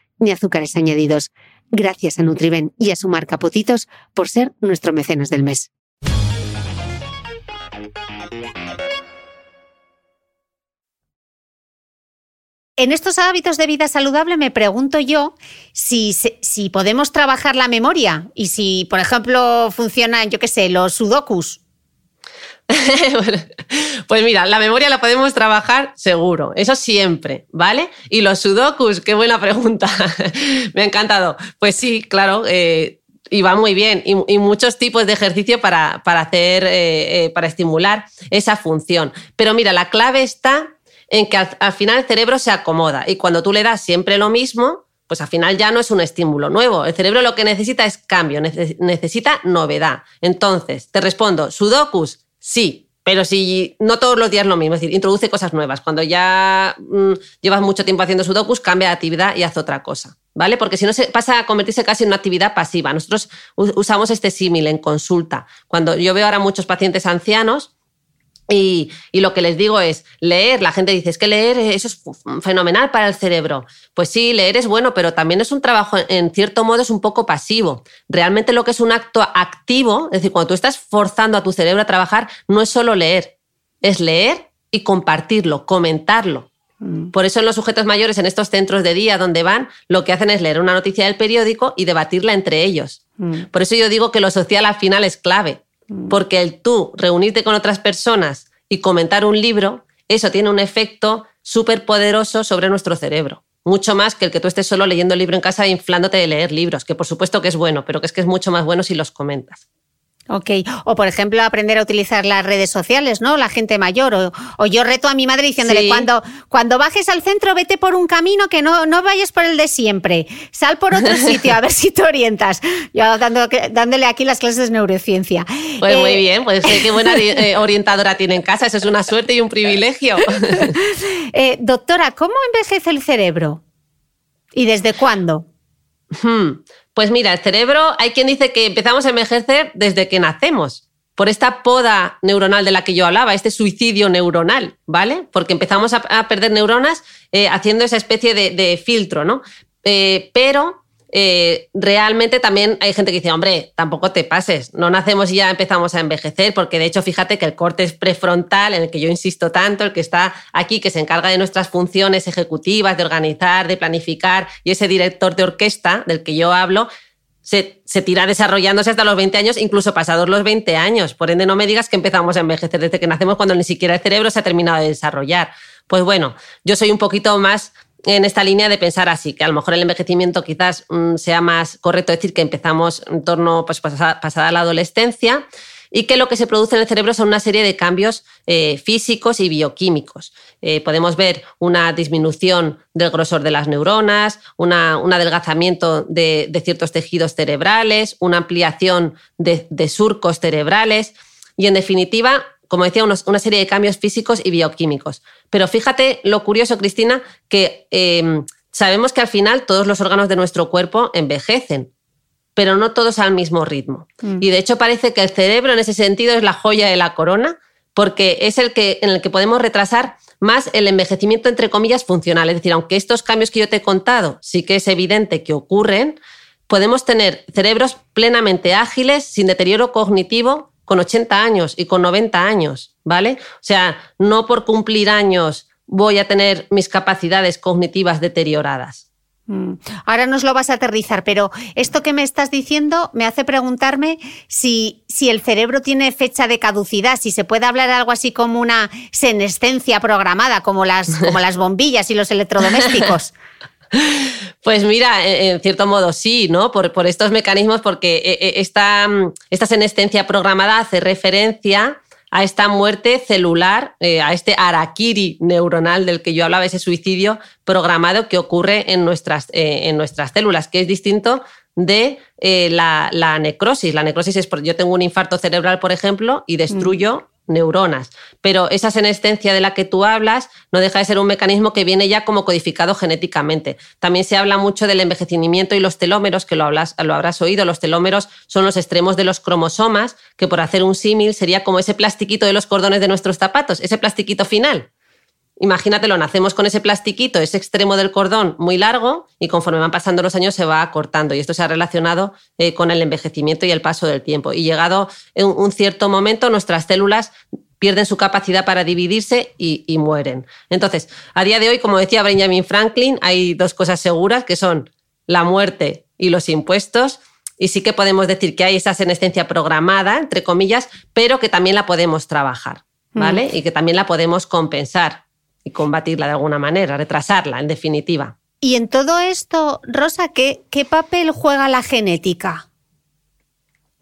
ni azúcares añadidos. Gracias a Nutriben y a su marca Potitos por ser nuestro mecenas del mes. en estos hábitos de vida saludable me pregunto yo si, si podemos trabajar la memoria y si, por ejemplo, funcionan, yo qué sé, los sudokus. pues mira, la memoria la podemos trabajar seguro, eso siempre, ¿vale? Y los sudokus, qué buena pregunta, me ha encantado. Pues sí, claro, eh, y va muy bien. Y, muchos tipos de ejercicio para, hacer, eh, eh, para estimular esa función. Pero mira, la clave está en que al, final el cerebro se acomoda y cuando tú le das siempre lo mismo, pues al final ya no es un estímulo nuevo. El cerebro lo que necesita es cambio, necesita novedad. Entonces, te respondo, sudokus, sí, pero si no todos los días lo mismo, es decir, introduce cosas nuevas. Cuando ya mm, llevas mucho tiempo haciendo sudokus, cambia de actividad y haz otra cosa, ¿vale? Porque si no se pasa a convertirse casi en una actividad pasiva. Nosotros usamos este símil en consulta. Cuando yo veo ahora muchos pacientes ancianos, y, lo que les digo es leer. La gente dice, es que leer eso es fenomenal para el cerebro. Pues sí, leer es bueno, pero también es un trabajo, en cierto modo, es un poco pasivo. Realmente lo que es un acto activo, es decir, cuando tú estás forzando a tu cerebro a trabajar, no es solo leer, es leer y compartirlo, comentarlo. Mm. Por eso en los sujetos mayores, en estos centros de día donde van, lo que hacen es leer una noticia del periódico y debatirla entre ellos. Mm. Por eso yo digo que lo social al final es clave porque el tú reunirte con otras personas y comentar un libro, eso tiene un efecto súper poderoso sobre nuestro cerebro. Mucho más que el que tú estés solo leyendo el libro en casa e inflándote de leer libros, que por supuesto que es bueno, pero que es que es mucho más bueno si los comentas. Ok, o por ejemplo aprender a utilizar las redes sociales, ¿no? La gente mayor, o, yo reto a mi madre diciéndole, cuando, cuando bajes al centro vete por un camino que no, no vayas por el de siempre, sal por otro sitio a ver si te orientas. Yo dándole aquí las clases de neurociencia. Pues muy eh, bien, pues qué buena eh, orientadora tiene en casa, eso es una suerte y un privilegio. Eh, doctora, ¿cómo envejece el cerebro? ¿Y desde cuándo? Hmm. Pues mira, el cerebro, hay quien dice que empezamos a envejecer desde que nacemos, por esta poda neuronal de la que yo hablaba, este suicidio neuronal, ¿vale? Porque empezamos a, perder neuronas eh, haciendo esa especie de, filtro, ¿no? Eh, pero eh, realmente también hay gente que dice, hombre, tampoco te pases, no nacemos y ya empezamos a envejecer, porque de hecho fíjate que el corte prefrontal, en el que yo insisto tanto, el que está aquí, que se encarga de nuestras funciones ejecutivas, de organizar, de planificar, y ese director de orquesta del que yo hablo, se, se, tira desarrollándose hasta los 20 años, incluso pasados los 20 años. Por ende, no me digas que empezamos a envejecer desde que nacemos cuando ni siquiera el cerebro se ha terminado de desarrollar. Pues bueno, yo soy un poquito más en esta línea de pensar así, que a lo mejor el envejecimiento quizás mm, sea más correcto decir que empezamos en torno pues, pasada, la adolescencia y que lo que se produce en el cerebro son una serie de cambios eh, físicos y bioquímicos. Eh, podemos ver una disminución del grosor de las neuronas, un adelgazamiento de, ciertos tejidos cerebrales, una ampliación de surcos cerebrales y, en definitiva, como decía, una serie de cambios físicos y bioquímicos. Pero fíjate lo curioso, Cristina, que em, sabemos que al final todos los órganos de nuestro cuerpo envejecen, pero no todos al mismo ritmo. Mm. Y de hecho parece que el cerebro en ese sentido es la joya de la corona, porque es el que, en el que podemos retrasar más el envejecimiento, entre comillas, funcional. Es decir, aunque estos cambios que yo te he contado sí que es evidente que ocurren, podemos tener cerebros plenamente ágiles, sin deterioro cognitivo, con 80 años y con 90 años, ¿vale? O sea, no por cumplir años voy a tener mis capacidades cognitivas deterioradas. Mm. Ahora nos lo vas a aterrizar, pero esto que me estás diciendo me hace preguntarme si, si, el cerebro tiene fecha de caducidad, si se puede hablar algo así como una senescencia programada, como las, como las bombillas y los electrodomésticos. Pues mira, en cierto modo sí, ¿no? Por, estos mecanismos, porque eh, eh, esta, esta senescencia programada hace referencia a esta muerte celular, eh, a este arakiri neuronal del que yo hablaba, ese suicidio programado que ocurre en nuestras, en nuestras células, que es distinto de la, la, necrosis. La necrosis es porque yo tengo un infarto cerebral, por ejemplo, y destruyo neuronas. Pero esa senescencia de la que tú hablas no deja de ser un mecanismo que viene ya como codificado genéticamente. También se habla mucho del envejecimiento y los telómeros, que lo, hablas, lo habrás oído. Los telómeros son los extremos de los cromosomas, que por hacer un símil sería como ese plastiquito de los cordones de nuestros zapatos, ese plastiquito final. Imagínatelo, nacemos con ese plastiquito, ese extremo del cordón muy largo y conforme van pasando los años se va acortando. Y esto se ha relacionado eh, con el envejecimiento y el paso del tiempo. Y llegado en un cierto momento, nuestras células pierden su capacidad para dividirse y, y, mueren. Entonces, a día de hoy, como decía Benjamin Franklin, hay dos cosas seguras que son la muerte y los impuestos. Y sí que podemos decir que hay esa senescencia programada, entre comillas, pero que también la podemos trabajar, ¿vale? Y que también la podemos compensar y combatirla de alguna manera, retrasarla, en definitiva. Y en todo esto, Rosa, ¿qué, qué papel juega la genética?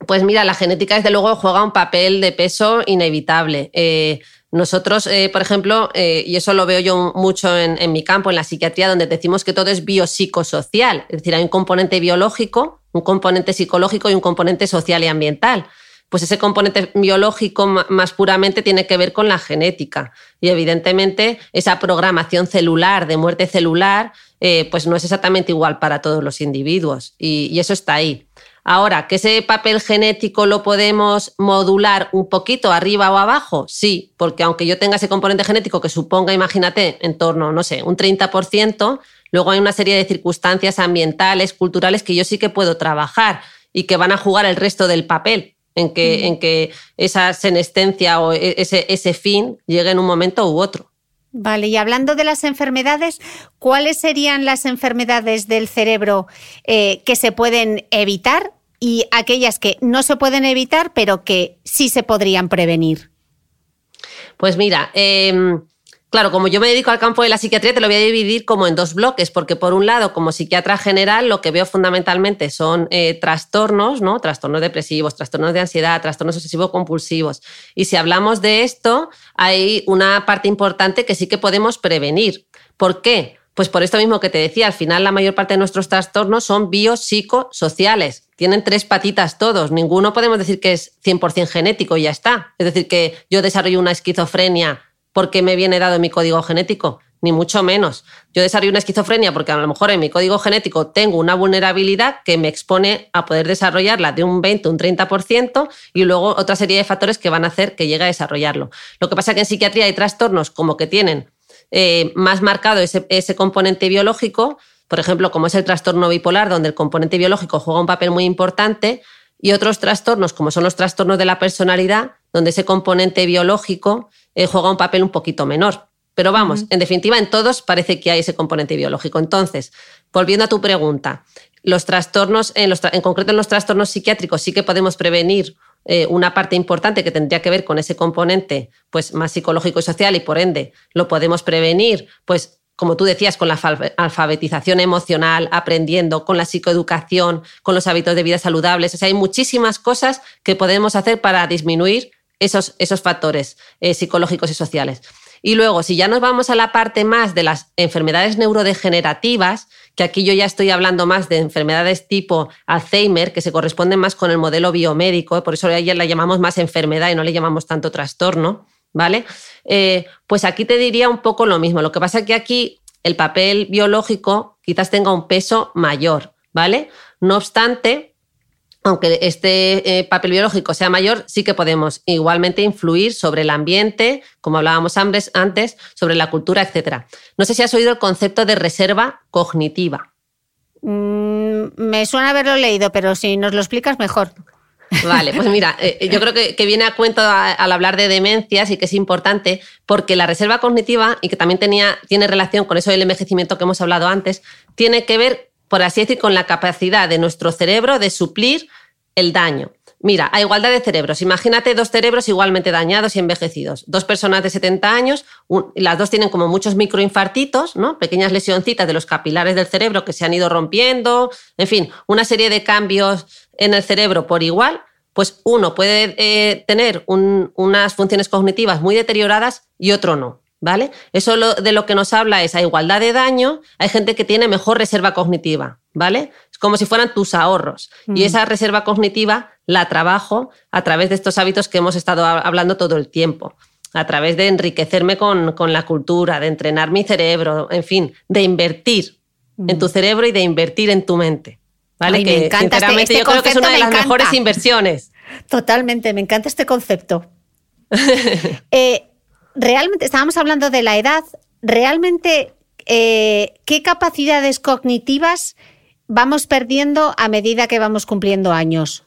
Pues mira, la genética desde luego juega un papel de peso inevitable. Eh, nosotros, eh, por ejemplo, eh, y eso lo veo yo mucho en, en, mi campo, en la psiquiatría, donde decimos que todo es biopsicosocial, es decir, hay un componente biológico, un componente psicológico y un componente social y ambiental. Pues ese componente biológico más puramente tiene que ver con la genética. Y evidentemente esa programación celular de muerte celular eh, pues no es exactamente igual para todos los individuos. Y, y eso está ahí. Ahora, ¿que ese papel genético lo podemos modular un poquito arriba o abajo? Sí, porque aunque yo tenga ese componente genético que suponga, imagínate, en torno, no sé, un 30%, luego hay una serie de circunstancias ambientales, culturales que yo sí que puedo trabajar y que van a jugar el resto del papel en que, en que esa senescencia o e, ese, ese fin llegue en un momento u otro. Vale, y hablando de las enfermedades, ¿cuáles serían las enfermedades del cerebro eh, que se pueden evitar y aquellas que no se pueden evitar, pero que sí se podrían prevenir? Pues mira, eh, Claro, como yo me dedico al campo de la psiquiatría, te lo voy a dividir como en dos bloques, porque por un lado, como psiquiatra general, lo que veo fundamentalmente son eh, trastornos, ¿no? Trastornos depresivos, trastornos de ansiedad, trastornos obsesivo-compulsivos. Y si hablamos de esto, hay una parte importante que sí que podemos prevenir. ¿Por qué? Pues por esto mismo que te decía, al final la mayor parte de nuestros trastornos son biopsicosociales. Tienen tres patitas todos. Ninguno podemos decir que es 100% genético y ya está. Es decir, que yo desarrollo una esquizofrenia porque me viene dado mi código genético, ni mucho menos. Yo desarrollo una esquizofrenia porque a lo mejor en mi código genético tengo una vulnerabilidad que me expone a poder desarrollarla de un 20, un 30% y luego otra serie de factores que van a hacer que llegue a desarrollarlo. Lo que pasa es que en psiquiatría hay trastornos como que tienen eh, más marcado ese componente biológico, por ejemplo, como es el trastorno bipolar, donde el componente biológico juega un papel muy importante, y otros trastornos, como son los trastornos de la personalidad, donde ese componente biológico eh, juega un papel un poquito menor. Pero vamos, en definitiva, en todos parece que hay ese componente biológico. Entonces, volviendo a tu pregunta, los trastornos, en, los en concreto en los trastornos psiquiátricos, sí que podemos prevenir eh, una parte importante que tendría que ver con ese componente pues, más psicológico y social y por ende lo podemos prevenir pues como tú decías, con la alfabetización emocional, aprendiendo, con la psicoeducación, con los hábitos de vida saludables. O sea, hay muchísimas cosas que podemos hacer para disminuir esos, esos factores eh, psicológicos y sociales. Y luego, si ya nos vamos a la parte más de las enfermedades neurodegenerativas, que aquí yo ya estoy hablando más de enfermedades tipo Alzheimer, que se corresponden más con el modelo biomédico, por eso ya la llamamos más enfermedad y no le llamamos tanto trastorno, ¿vale? Eh, pues aquí te diría un poco lo mismo. Lo que pasa es que aquí el papel biológico quizás tenga un peso mayor, ¿vale? No obstante, aunque este eh, papel biológico sea mayor, sí que podemos igualmente influir sobre el ambiente, como hablábamos antes, sobre la cultura, etc. No sé si has oído el concepto de reserva cognitiva. Mm, me suena haberlo leído, pero si nos lo explicas mejor. Vale, pues mira, eh, yo creo que, viene a cuento al hablar de demencias y que es importante porque la reserva cognitiva, y que también tenía, tiene relación con eso del envejecimiento que hemos hablado antes, tiene que ver, por así decir, con la capacidad de nuestro cerebro de suplir el daño. Mira, a igualdad de cerebros, imagínate dos cerebros igualmente dañados y envejecidos. Dos personas de 70 años, las dos tienen como muchos microinfartitos, ¿no? Pequeñas lesioncitas de los capilares del cerebro que se han ido rompiendo, en fin, una serie de cambios en el cerebro por igual, pues uno puede eh, tener unas funciones cognitivas muy deterioradas y otro no. ¿Vale? Eso de lo que nos habla es a igualdad de daño, hay gente que tiene mejor reserva cognitiva, ¿vale? Como si fueran tus ahorros. Y mm. esa reserva cognitiva la trabajo a través de estos hábitos que hemos estado hablando todo el tiempo, a través de enriquecerme con, con la cultura, de entrenar mi cerebro, en fin, de invertir en tu mm. cerebro y de invertir en tu mente. ¿Vale? que me encanta este, este yo creo que es una de las mejores inversiones. Totalmente, me encanta este concepto. Eh, realmente, estábamos hablando de la edad, realmente, eh, ¿qué capacidades cognitivas vamos perdiendo a medida que vamos cumpliendo años?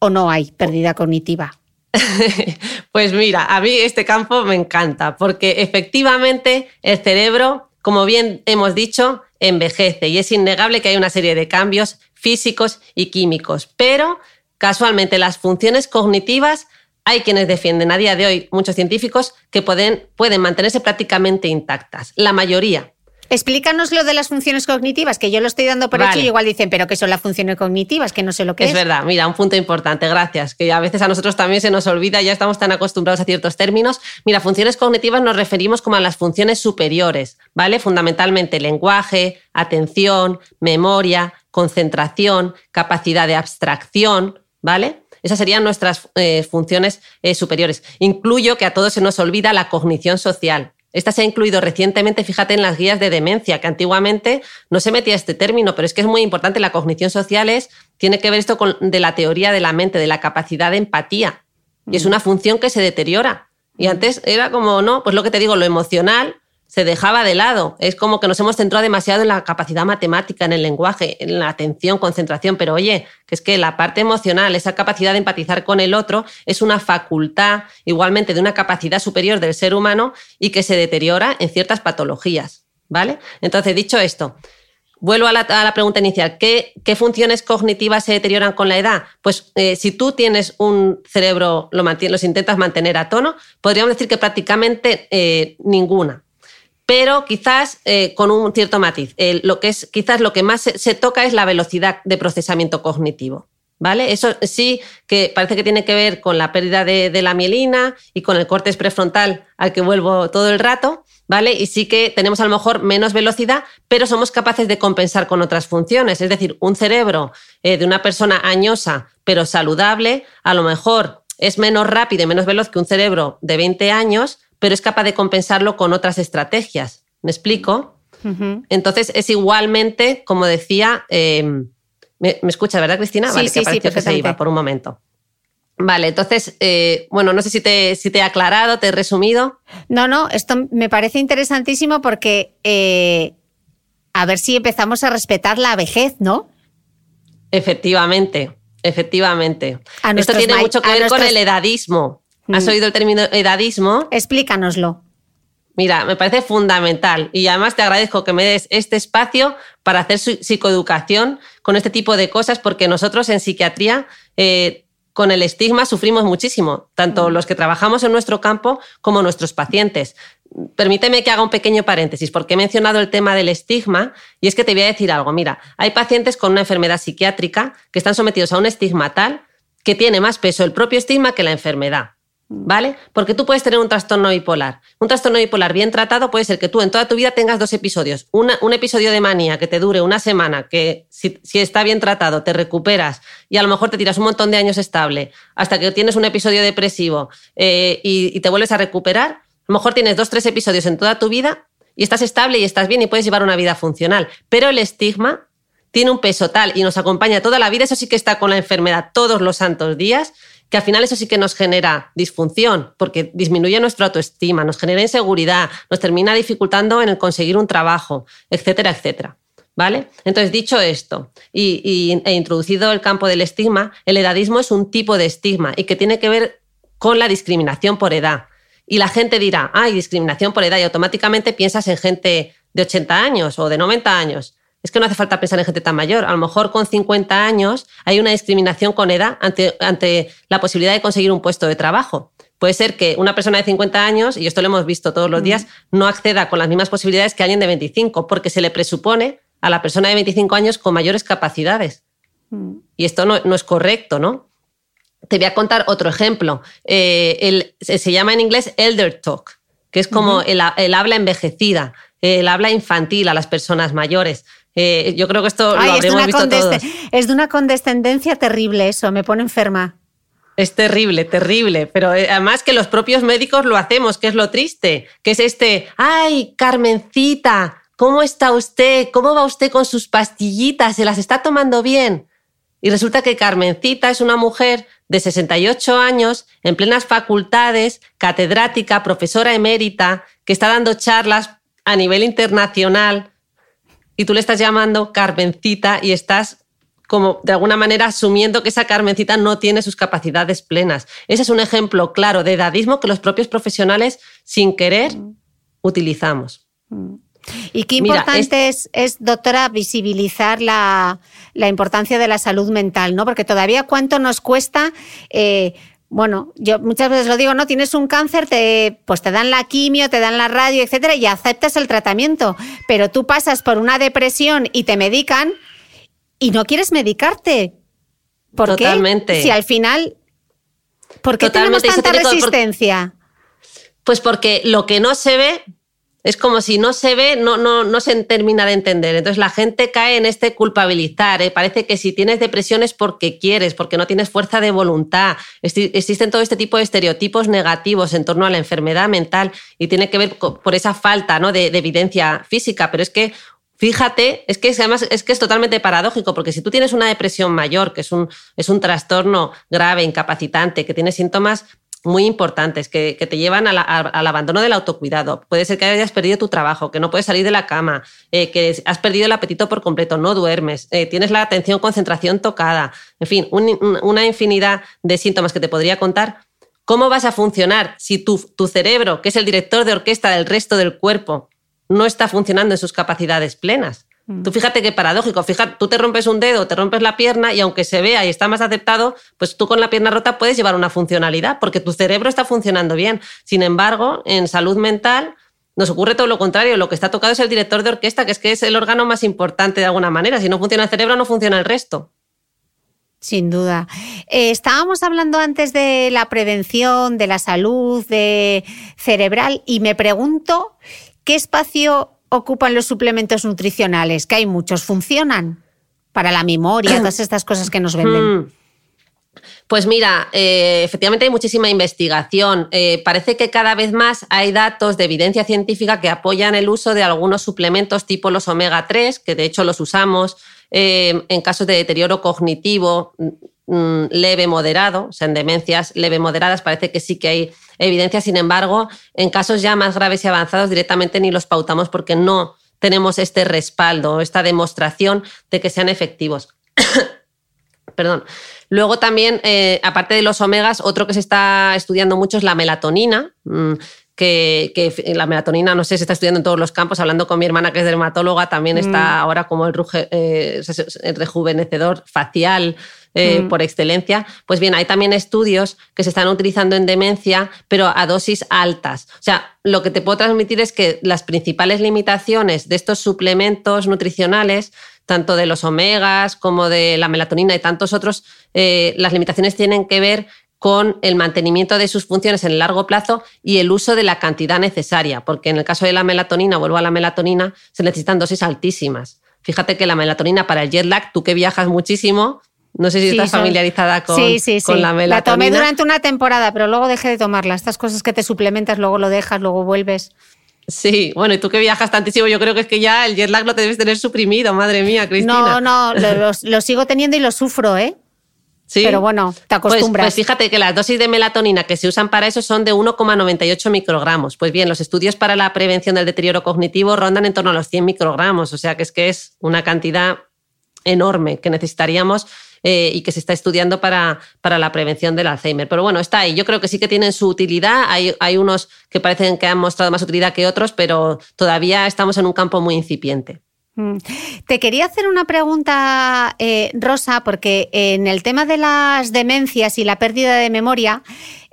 ¿O no hay pérdida cognitiva? pues mira, a mí este campo me encanta porque efectivamente el cerebro, como bien hemos dicho, envejece y es innegable que hay una serie de cambios físicos y químicos, pero casualmente las funciones cognitivas hay quienes defienden a día de hoy, muchos científicos, que pueden, pueden mantenerse prácticamente intactas. La mayoría, Explícanos lo de las funciones cognitivas, que yo lo estoy dando por hecho y igual dicen, pero ¿qué son las funciones cognitivas? Que no sé lo que es. Es verdad, mira, un punto importante, gracias, que a veces a nosotros también se nos olvida, ya estamos tan acostumbrados a ciertos términos. Mira, funciones cognitivas nos referimos como a las funciones superiores, ¿vale? Fundamentalmente lenguaje, atención, memoria, concentración, capacidad de abstracción, ¿vale? Esas serían nuestras eh, funciones eh, superiores. Incluyo que a todos se nos olvida la cognición social, esta se ha incluido recientemente, fíjate, en las guías de demencia, que antiguamente no se metía este término, pero es que es muy importante. La cognición social es, tiene que ver esto con de la teoría de la mente, de la capacidad de empatía. Y es mm. una función que se deteriora. Y antes era como, no, pues lo que te digo, lo emocional se dejaba de lado. Es como que nos hemos centrado demasiado en la capacidad matemática, en el lenguaje, en la atención, concentración, pero oye, que es que la parte emocional, esa capacidad de empatizar con el otro, es una facultad igualmente de una capacidad superior del ser humano y que se deteriora en ciertas patologías. ¿Vale? Entonces, dicho esto, Vuelvo a la, pregunta inicial. ¿Qué, funciones cognitivas se deterioran con la edad? Pues eh, si tú tienes un cerebro, lo los intentas mantener a tono, podríamos decir que prácticamente eh, ninguna pero quizás eh, con un cierto matiz. lo que es, quizás lo que más se, toca es la velocidad de procesamiento cognitivo. ¿Vale? Eso sí que parece que tiene que ver con la pérdida de, la mielina y con el corte prefrontal al que vuelvo todo el rato, ¿vale? Y sí que tenemos a lo mejor menos velocidad, pero somos capaces de compensar con otras funciones. Es decir, un cerebro eh, de una persona añosa pero saludable, a lo mejor es menos rápido y menos veloz que un cerebro de 20 años, pero es capaz de compensarlo con otras estrategias. ¿Me explico? Entonces es igualmente, como decía, em, ¿me, escucha, verdad, Cristina? Sí, vale, sí, que sí, se iba por un momento. Vale, entonces, eh, bueno, no sé si te, si te he aclarado, te he resumido. No, no, esto me parece interesantísimo porque eh, a ver si empezamos a respetar la vejez, ¿no? Efectivamente, efectivamente. Esto tiene mucho que ver con el edadismo. ¿Has mm. oído el término edadismo? Explícanoslo. Mira, me parece fundamental y además te agradezco que me des este espacio para hacer psicoeducación con este tipo de cosas porque nosotros en psiquiatría eh, con el estigma sufrimos muchísimo, tanto mm. los que trabajamos en nuestro campo como nuestros pacientes. Permíteme que haga un pequeño paréntesis porque he mencionado el tema del estigma y es que te voy a decir algo. Mira, hay pacientes con una enfermedad psiquiátrica que están sometidos a un estigma tal que tiene más peso el propio estigma que la enfermedad. ¿Vale? Porque tú puedes tener un trastorno bipolar. Un trastorno bipolar bien tratado puede ser que tú en toda tu vida tengas dos episodios. un episodio de manía que te dure una semana, que si, está bien tratado te recuperas y a lo mejor te tiras un montón de años estable hasta que tienes un episodio depresivo eh, y, y te vuelves a recuperar. A lo mejor tienes dos, tres episodios en toda tu vida y estás estable y estás bien y puedes llevar una vida funcional. Pero el estigma tiene un peso tal y nos acompaña toda la vida, eso sí que está con la enfermedad todos los santos días que al final eso sí que nos genera disfunción, porque disminuye nuestra autoestima, nos genera inseguridad, nos termina dificultando en el conseguir un trabajo, etcétera, etcétera. ¿Vale? Entonces, dicho esto y, e introducido el campo del estigma, el edadismo es un tipo de estigma y que tiene que ver con la discriminación por edad. Y la gente dirá, hay discriminación por edad y automáticamente piensas en gente de 80 años o de 90 años es que no hace falta pensar en gente tan mayor. A lo mejor con 50 años hay una discriminación con edad ante, ante la posibilidad de conseguir un puesto de trabajo. Puede ser que una persona de 50 años, y esto lo hemos visto todos los mm. días, no acceda con las mismas posibilidades que alguien de 25, porque se le presupone a la persona de 25 años con mayores capacidades. Mm. Y esto no, es correcto, ¿no? Te voy a contar otro ejemplo. Eh, se llama en inglés elder talk, que es como el, el habla envejecida, el habla infantil a las personas mayores. Eh, yo creo que esto lo habremos visto todos. Es de una condescendencia terrible eso, me pone enferma. Es terrible, terrible, pero eh, además que los propios médicos lo hacemos, que es lo triste, que es este, ay, Carmencita, ¿cómo está usted? ¿Cómo va usted con sus pastillitas? ¿Se las está tomando bien? Y resulta que Carmencita es una mujer de 68 años, en plenas facultades, catedrática, profesora emérita, que está dando charlas a nivel internacional y tú le estás llamando Carmencita y estás como de alguna manera asumiendo que esa Carmencita no tiene sus capacidades plenas. Ese es un ejemplo claro de edadismo que los propios profesionales, sin querer, utilizamos. Y qué importante es... doctora, visibilizar la, importancia de la salud mental, ¿no? Porque todavía cuánto nos cuesta. Eh, bueno, yo muchas veces lo digo, no, tienes un cáncer, te, pues te dan la quimio, te dan la radio, etcétera, y aceptas el tratamiento. Pero tú pasas por una depresión y te medican y no quieres medicarte. ¿Por Totalmente. qué? Si al final. ¿Por qué tenemos tanta resistencia? Pues porque lo que no se ve es como si no se ve, no, no, no se termina de entender. Entonces la gente cae en este culpabilizar. ¿eh? Parece que si tienes depresión es porque quieres, porque no tienes fuerza de voluntad. Existen todo este tipo de estereotipos negativos en torno a la enfermedad mental y tiene que ver por esa falta ¿no? de, evidencia física. Pero es que Fíjate, es que además es que es totalmente paradójico, porque si tú tienes una depresión mayor, que es un, es un trastorno grave, incapacitante, que tiene síntomas muy importantes que, te llevan al abandono del autocuidado. Puede ser que hayas perdido tu trabajo, que no puedes salir de la cama, eh, que has perdido el apetito por completo, no duermes, eh, tienes la atención, concentración tocada, en fin, una infinidad de síntomas que te podría contar. ¿Cómo vas a funcionar si tu, tu cerebro, que es el director de orquesta del resto del cuerpo, no está funcionando en sus capacidades plenas? Tú mm. fíjate qué paradójico, fíjate, tú te rompes un dedo, te rompes la pierna y aunque se vea y está más aceptado, pues tú con la pierna rota puedes llevar una funcionalidad porque tu cerebro está funcionando bien. Sin embargo, en salud mental nos ocurre todo lo contrario, lo que está tocado es el director de orquesta, que es que es el órgano más importante de alguna manera. Si no funciona el cerebro, no funciona el resto. Sin duda. Eh, estábamos hablando antes de la prevención, de la salud de cerebral y me pregunto qué espacio ocupan los suplementos nutricionales? Que hay muchos, ¿funcionan? Para la memoria, todas estas cosas que nos venden. Hmm. Pues mira, eh, efectivamente hay muchísima investigación. Eh, parece que cada vez más hay datos de evidencia científica que apoyan el uso de algunos suplementos tipo los omega 3, que de hecho los usamos eh, en casos de deterioro cognitivo mm, leve moderado, o sea, en demencias leve moderadas parece que sí que hay evidencia. Sin embargo, en casos ya más graves y avanzados directamente ni los pautamos porque no tenemos este respaldo, esta demostración de que sean efectivos. Perdón. Luego también, eh, aparte de los omegas, otro que se está estudiando mucho es la melatonina. Mm, que, la melatonina, no sé, se está estudiando en todos los campos. Hablando con mi hermana, que es dermatóloga, también está mm. ahora como el, eh, el rejuvenecedor facial. Eh, mm. por excelencia, pues bien, hay también estudios que se están utilizando en demencia, pero a dosis altas. O sea, lo que te puedo transmitir es que las principales limitaciones de estos suplementos nutricionales, tanto de los omegas como de la melatonina y tantos otros, eh, las limitaciones tienen que ver con el mantenimiento de sus funciones en el largo plazo y el uso de la cantidad necesaria, porque en el caso de la melatonina, vuelvo a la melatonina, se necesitan dosis altísimas. Fíjate que la melatonina para el jet lag, tú que viajas muchísimo, no sé si estás familiarizada con, sí, sí, con la melatonina. La tomé durante una temporada, pero luego dejé de tomarla. Estas cosas que te suplementas, luego lo dejas, luego vuelves. Sí, bueno, y tú que viajas tantísimo, yo creo que es que ya el jet lag lo debes tener suprimido, madre mía, Cristina. No, no, lo, sigo teniendo y lo sufro, ¿eh? Sí. Pero bueno, te pues, acostumbras. Pues, fíjate que las dosis de melatonina que se usan para eso son de 1,98 microgramos. Pues bien, los estudios para la prevención del deterioro cognitivo rondan en torno a los 100 microgramos, o sea que es que es una cantidad enorme que necesitaríamos eh, y que se está estudiando para, para, la prevención del Alzheimer. Pero bueno, está ahí. Yo creo que sí que tienen su utilidad. Hay, hay unos que parecen que han mostrado más utilidad que otros, pero todavía estamos en un campo muy incipiente. Mm. Te quería hacer una pregunta, eh, Rosa, porque en el tema de las demencias y la pérdida de memoria,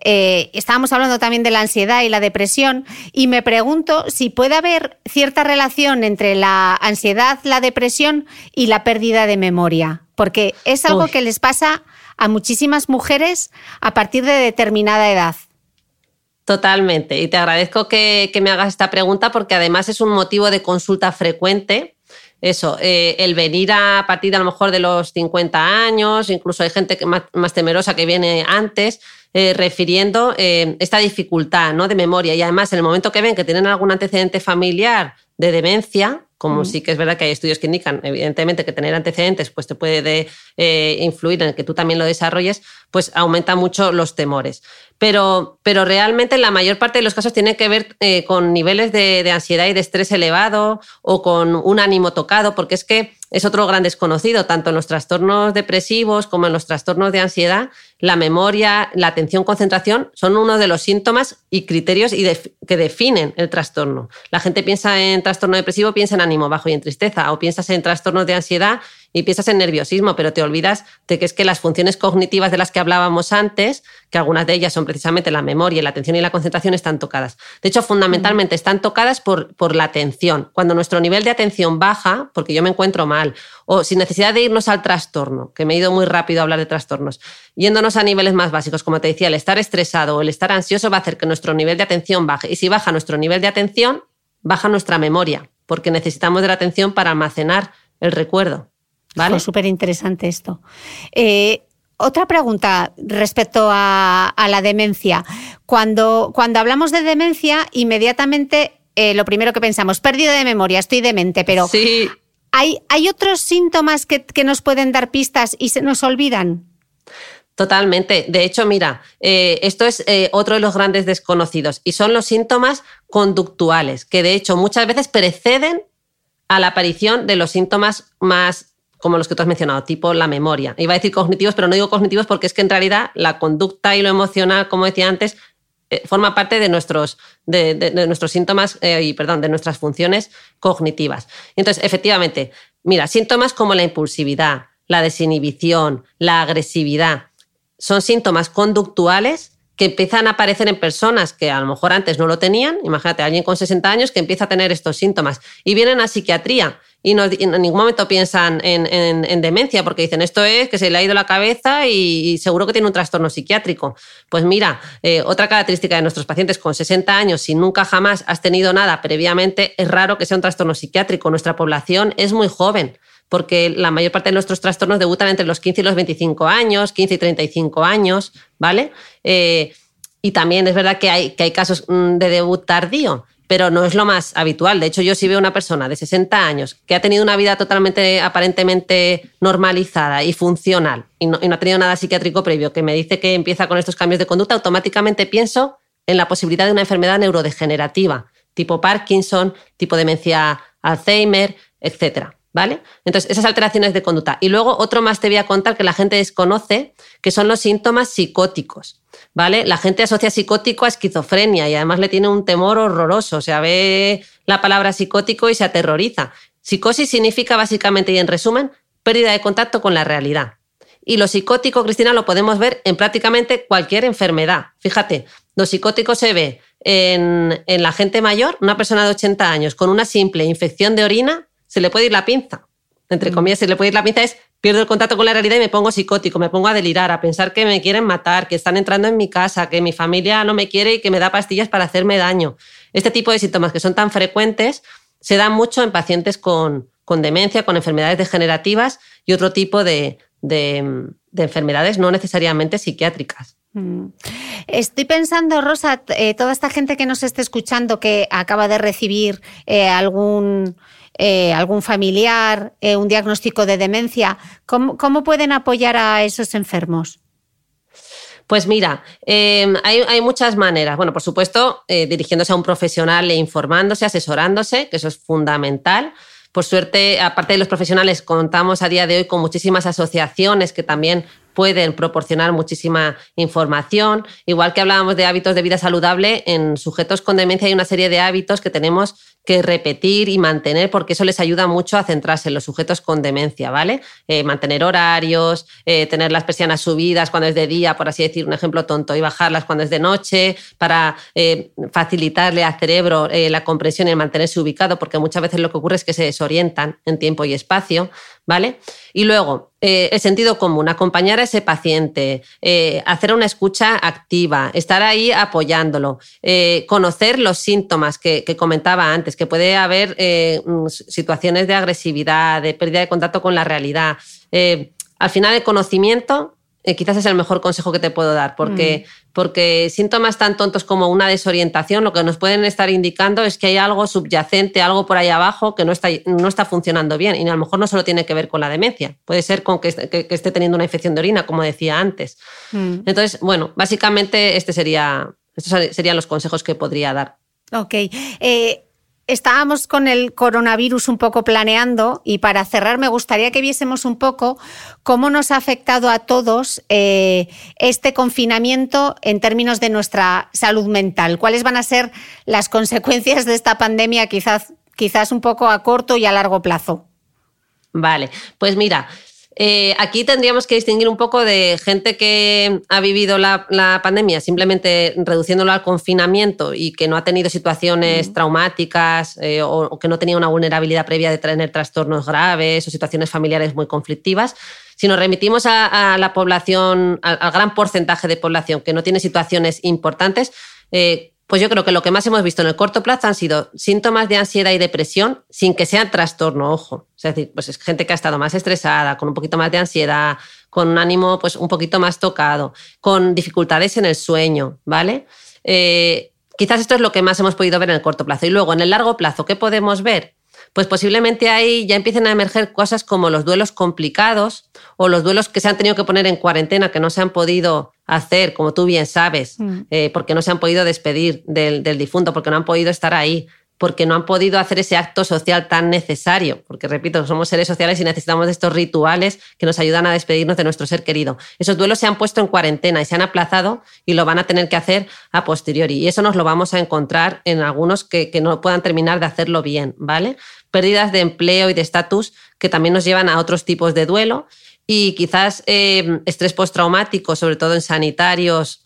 eh, estábamos hablando también de la ansiedad y la depresión, y me pregunto si puede haber cierta relación entre la ansiedad, la depresión y la pérdida de memoria porque es algo que les pasa a muchísimas mujeres a partir de determinada edad. Totalmente. Y te agradezco que, me hagas esta pregunta porque además es un motivo de consulta frecuente. Eso, eh, el venir a, partir de a lo mejor de los 50 años, incluso hay gente que más, temerosa que viene antes, eh, refiriendo eh, esta dificultad ¿no? de memoria. Y además, en el momento que ven que tienen algún antecedente familiar de demencia, como sí que es verdad que hay estudios que indican, evidentemente, que tener antecedentes pues te puede eh, influir en que tú también lo desarrolles, pues aumenta mucho los temores. Pero, pero realmente la mayor parte de los casos tiene que ver eh, con niveles de, ansiedad y de estrés elevado o con un ánimo tocado, porque es que es otro gran desconocido, tanto en los trastornos depresivos como en los trastornos de ansiedad, la memoria, la atención, concentración son uno de los síntomas y criterios que definen el trastorno. La gente piensa en trastorno depresivo, piensa en ánimo bajo y en tristeza, o piensas en trastornos de ansiedad y piensas en nerviosismo, pero te olvidas de que es que las funciones cognitivas de las que hablábamos antes, que algunas de ellas son precisamente la memoria, la atención y la concentración, están tocadas. De hecho, fundamentalmente están tocadas por, por la atención. Cuando nuestro nivel de atención baja, porque yo me encuentro mal, o sin necesidad de irnos al trastorno, que me he ido muy rápido a hablar de trastornos, yéndonos a niveles más básicos, como te decía, el estar estresado o el estar ansioso va a hacer que nuestro nivel de atención baje. Y si baja nuestro nivel de atención, baja nuestra memoria, porque necesitamos de la atención para almacenar el recuerdo. ¿Vale? súper interesante esto. Eh, otra pregunta respecto a, la demencia. Cuando, cuando, hablamos de demencia, inmediatamente eh, lo primero que pensamos, pérdida de memoria, estoy demente, pero sí. ¿hay, ¿hay otros síntomas que, nos pueden dar pistas y se nos olvidan? Totalmente. De hecho, mira, eh, esto es otro de los grandes desconocidos y son los síntomas conductuales, que de hecho muchas veces preceden a la aparición de los síntomas más como los que tú has mencionado, tipo la memoria. Iba a decir cognitivos, pero no digo cognitivos porque es que en realidad la conducta y lo emocional, como decía antes, eh, forma parte de nuestros, de, nuestros síntomas eh, y, perdón, de nuestras funciones cognitivas. Entonces, efectivamente, mira, síntomas como la impulsividad, la desinhibición, la agresividad, son síntomas conductuales que empiezan a aparecer en personas que a lo mejor antes no lo tenían. Imagínate, alguien con 60 años que empieza a tener estos síntomas y vienen a psiquiatría y, en ningún momento piensan en, demencia porque dicen esto es que se le ha ido la cabeza y, seguro que tiene un trastorno psiquiátrico. Pues mira, eh, otra característica de nuestros pacientes con 60 años, si nunca jamás has tenido nada previamente, es raro que sea un trastorno psiquiátrico. Nuestra población es muy joven porque la mayor parte de nuestros trastornos debutan entre los 15 y los 25 años, 15 y 35 años, ¿vale? Eh, y también es verdad que hay, que hay casos mm, de debut tardío, pero no es lo más habitual. De hecho, yo si veo una persona de 60 años que ha tenido una vida totalmente, aparentemente normalizada y funcional y no, ha tenido nada psiquiátrico previo, que me dice que empieza con estos cambios de conducta, automáticamente pienso en la posibilidad de una enfermedad neurodegenerativa, tipo Parkinson, tipo demencia Alzheimer, etc. ¿Vale? Entonces, esas alteraciones de conducta. Y luego otro más te voy a contar que la gente desconoce, que son los síntomas psicóticos. ¿Vale? La gente asocia psicótico a esquizofrenia y además le tiene un temor horroroso, o sea, ve la palabra psicótico y se aterroriza. Psicosis significa básicamente y en resumen, pérdida de contacto con la realidad. Y lo psicótico, Cristina, lo podemos ver en prácticamente cualquier enfermedad. Fíjate, lo psicótico se ve en, en la gente mayor, una persona de 80 años con una simple infección de orina, se le puede ir la pinza. Entre mm. comillas, se le puede ir la pinza es pierdo el contacto con la realidad y me pongo psicótico, me pongo a delirar, a pensar que me quieren matar, que están entrando en mi casa, que mi familia no me quiere y que me da pastillas para hacerme daño. Este tipo de síntomas que son tan frecuentes se dan mucho en pacientes con, demencia, con enfermedades degenerativas y otro tipo de, enfermedades no necesariamente psiquiátricas. Mm. Estoy pensando, Rosa, eh, toda esta gente que nos esté escuchando que acaba de recibir eh, algún eh, algún familiar, un diagnóstico de demencia. ¿Cómo, pueden apoyar a esos enfermos? Pues mira, em, hay, muchas maneras. Bueno, por supuesto, dirigiéndose a un profesional e informándose, asesorándose, que eso es fundamental. Por suerte, aparte de los profesionales, contamos a día de hoy con muchísimas asociaciones que también pueden proporcionar muchísima información. Igual que hablábamos de hábitos de vida saludable, en sujetos con demencia hay una serie de hábitos que tenemos que repetir y mantener porque eso les ayuda mucho a centrarse en los sujetos con demencia, ¿vale? Eh, mantener horarios, eh, tener las persianas subidas cuando es de día, por así decir, un ejemplo tonto, y bajarlas cuando es de noche para eh, facilitarle al cerebro la comprensión y mantenerse ubicado, porque muchas veces lo que ocurre es que se desorientan en tiempo y espacio, ¿vale? Y luego, el sentido común, acompañar a ese paciente, hacer una escucha activa, estar ahí apoyándolo, conocer los síntomas que comentaba antes que puede haber eh, mm, situaciones de agresividad, de pérdida de contacto con la realidad. Eh, al final, el conocimiento eh, quizás es el mejor consejo que te puedo dar, porque, mm. porque síntomas tan tontos como una desorientación lo que nos pueden estar indicando es que hay algo subyacente, algo por ahí abajo que no está, no está funcionando bien y a lo mejor no solo tiene que ver con la demencia, puede ser con que, esté teniendo una infección de orina, como decía antes. Mm. Entonces, bueno, básicamente este sería, estos serían los consejos que podría dar. Ok. Estábamos con el coronavirus un poco planeando y para cerrar me gustaría que viésemos un poco cómo nos ha afectado a todos eh, este confinamiento en términos de nuestra salud mental. ¿Cuáles van a ser las consecuencias de esta pandemia quizás, quizás un poco a corto y a largo plazo? Vale, pues mira, eh, aquí tendríamos que distinguir un poco de gente que ha vivido la, pandemia simplemente reduciéndolo al confinamiento y que no ha tenido situaciones traumáticas eh, o, que no tenía una vulnerabilidad previa de tener trastornos graves o situaciones familiares muy conflictivas. Si nos remitimos a, la población, al, gran porcentaje de población que no tiene situaciones importantes, eh, pues yo creo que lo que más hemos visto en el corto plazo han sido síntomas de ansiedad y depresión sin que sea trastorno, ojo. Es decir, pues es gente que ha estado más estresada, con un poquito más de ansiedad, con un ánimo pues un poquito más tocado, con dificultades en el sueño, ¿vale? Eh, quizás esto es lo que más hemos podido ver en el corto plazo. Y luego, en el largo plazo, ¿qué podemos ver? pues posiblemente ahí ya empiecen a emerger cosas como los duelos complicados o los duelos que se han tenido que poner en cuarentena, que no se han podido hacer, como tú bien sabes, mm. eh, porque no se han podido despedir del, del difunto, porque no han podido estar ahí porque no han podido hacer ese acto social tan necesario, porque repito, somos seres sociales y necesitamos de estos rituales que nos ayudan a despedirnos de nuestro ser querido. Esos duelos se han puesto en cuarentena y se han aplazado y lo van a tener que hacer a posteriori. Y eso nos lo vamos a encontrar en algunos que, que no puedan terminar de hacerlo bien, ¿vale? Pérdidas de empleo y de estatus que también nos llevan a otros tipos de duelo y quizás eh, estrés postraumático, sobre todo en sanitarios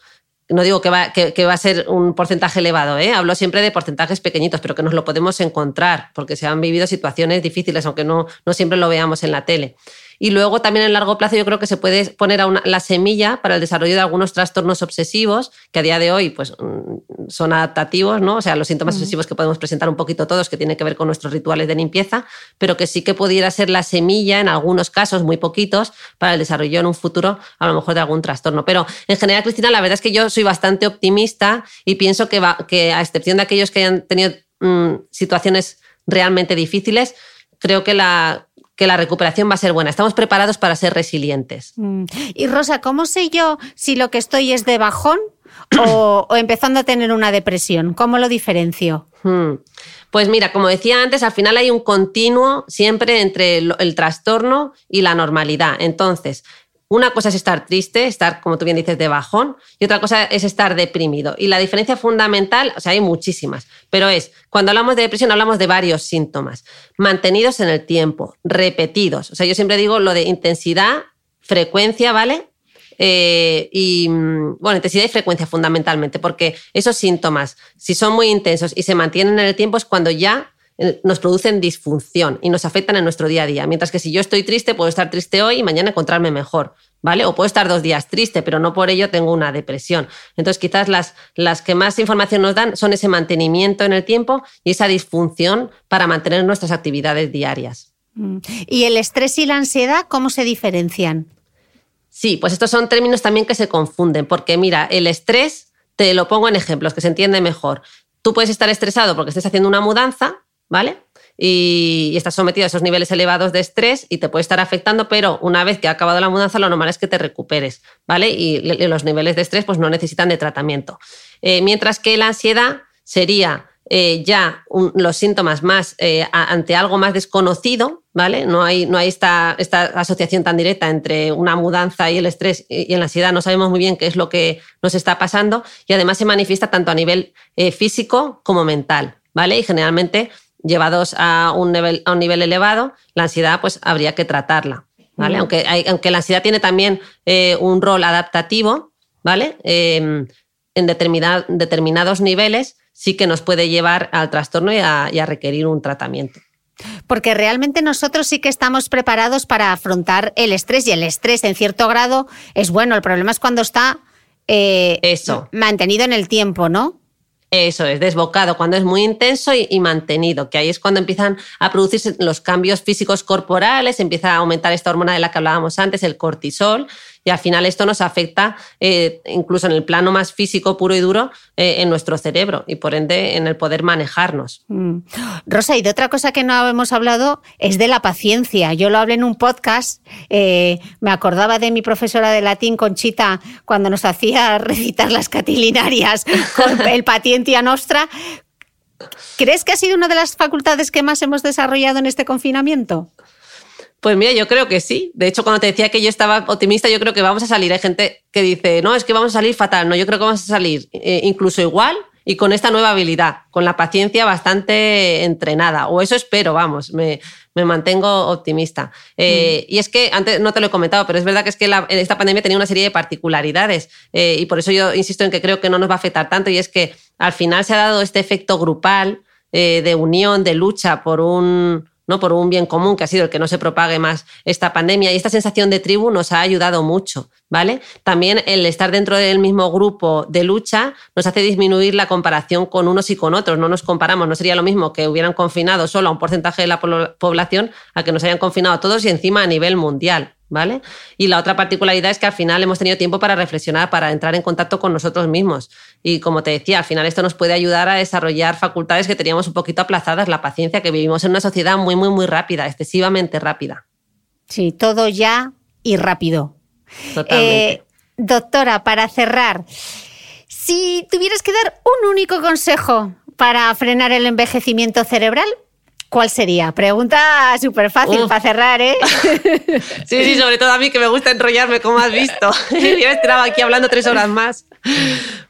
no digo que va, que, va, a ser un porcentaje elevado, ¿eh? hablo siempre de porcentajes pequeñitos, pero que nos lo podemos encontrar, porque se han vivido situaciones difíciles, aunque no, no siempre lo veamos en la tele. Y luego también en largo plazo yo creo que se puede poner a la semilla para el desarrollo de algunos trastornos obsesivos que a día de hoy pues, mm, son adaptativos, ¿no? o sea, los síntomas obsesivos que podemos presentar un poquito todos, que tienen que ver con nuestros rituales de limpieza, pero que sí que pudiera ser la semilla en algunos casos, muy poquitos, para el desarrollo en un futuro a lo mejor de algún trastorno. Pero en general, Cristina, la verdad es que yo soy bastante optimista y pienso que, va, que a excepción de aquellos que hayan tenido mm, situaciones realmente difíciles, creo que la que la recuperación va a ser buena. Estamos preparados para ser resilientes. Mm. Y Rosa, ¿cómo sé yo si lo que estoy es de bajón o, empezando a tener una depresión? ¿Cómo lo diferencio? Hmm. Pues mira, como decía antes, al final hay un continuo siempre entre el trastorno y la normalidad. Entonces, una cosa es estar triste, estar, como tú bien dices, de bajón, y otra cosa es estar deprimido. Y la diferencia fundamental, o sea, hay muchísimas, pero es, cuando hablamos de depresión hablamos de varios síntomas, mantenidos en el tiempo, repetidos. O sea, yo siempre digo lo de intensidad, frecuencia, ¿vale? Eh, y mm, bueno, intensidad y frecuencia fundamentalmente, porque esos síntomas, si son muy intensos y se mantienen en el tiempo, es cuando ya nos producen disfunción y nos afectan en nuestro día a día. Mientras que si yo estoy triste, puedo estar triste hoy y mañana encontrarme mejor, ¿vale? O puedo estar dos días triste, pero no por ello tengo una depresión. Entonces, quizás las, las que más información nos dan son ese mantenimiento en el tiempo y esa disfunción para mantener nuestras actividades diarias. Mm. ¿Y el estrés y la ansiedad cómo se diferencian? Sí, pues estos son términos también que se confunden, porque mira, el estrés, te lo pongo en ejemplos, que se entiende mejor. Tú puedes estar estresado porque estés haciendo una mudanza, ¿vale? Y, estás sometido a esos niveles elevados de estrés y te puede estar afectando, pero una vez que ha acabado la mudanza, lo normal es que te recuperes, ¿vale? Y, los niveles de estrés pues no necesitan de tratamiento. Eh, mientras que la ansiedad sería eh, ya los síntomas más eh, ante algo más desconocido, ¿vale? No hay, no hay esta, esta, asociación tan directa entre una mudanza y el estrés y, la ansiedad. No sabemos muy bien qué es lo que nos está pasando y además se manifiesta tanto a nivel físico como mental, ¿vale? Y generalmente llevados a un nivel, a un nivel elevado, la ansiedad pues habría que tratarla. ¿vale? aunque, aunque la ansiedad tiene también eh, un rol adaptativo, ¿vale? Em, en determinados niveles sí que nos puede llevar al trastorno y a, requerir un tratamiento. Porque realmente nosotros sí que estamos preparados para afrontar el estrés y el estrés en cierto grado es bueno. El problema es cuando está eh, Eso. mantenido en el tiempo, ¿no? Eso es, desbocado, cuando es muy intenso y, mantenido, que ahí es cuando empiezan a producirse los cambios físicos corporales, empieza a aumentar esta hormona de la que hablábamos antes, el cortisol, y al final esto nos afecta eh, incluso en el plano más físico puro y duro eh, en nuestro cerebro y por ende en el poder manejarnos. Mm. Rosa, y de otra cosa que no hemos hablado es de la paciencia. Yo lo hablé en un podcast, eh, me acordaba de mi profesora de latín, Conchita, cuando nos hacía recitar las catilinarias con el Patientia Nostra, ¿Crees que ha sido una de las facultades que más hemos desarrollado en este confinamiento? Pues mira, yo creo que sí. De hecho, cuando te decía que yo estaba optimista, yo creo que vamos a salir. Hay gente que dice, no, es que vamos a salir fatal. No, yo creo que vamos a salir eh, incluso igual y con esta nueva habilidad, con la paciencia bastante entrenada. O eso espero, vamos, me, mantengo optimista. Eh, mm. Y es que, antes no te lo he comentado, pero es verdad que es que esta pandemia tenía una serie de particularidades eh, y por eso yo insisto en que creo que no nos va a afectar tanto y es que al final se ha dado este efecto grupal de unión, de lucha por un ¿no? por un bien común que ha sido el que no se propague más esta pandemia. Y esta sensación de tribu nos ha ayudado mucho, ¿vale? También el estar dentro del mismo grupo de lucha nos hace disminuir la comparación con unos y con otros. No nos comparamos, no sería lo mismo que hubieran confinado solo a un porcentaje de la población a que nos hayan confinado a todos y encima a nivel mundial. ¿Vale? Y la otra particularidad es que al final hemos tenido tiempo para reflexionar, para entrar en contacto con nosotros mismos. Y como te decía, al final esto nos puede ayudar a desarrollar facultades que teníamos un poquito aplazadas, la paciencia, que vivimos en una sociedad muy, muy, muy rápida, excesivamente rápida. Sí, todo ya y rápido. Totalmente. Eh, doctora, para cerrar, si tuvieras que dar un único consejo para frenar el envejecimiento cerebral, ¿Cuál sería? Pregunta súper fácil para cerrar, ¿eh? sí, sí, sobre todo a mí que me gusta enrollarme, como has visto. Yo estaba aquí hablando tres horas más.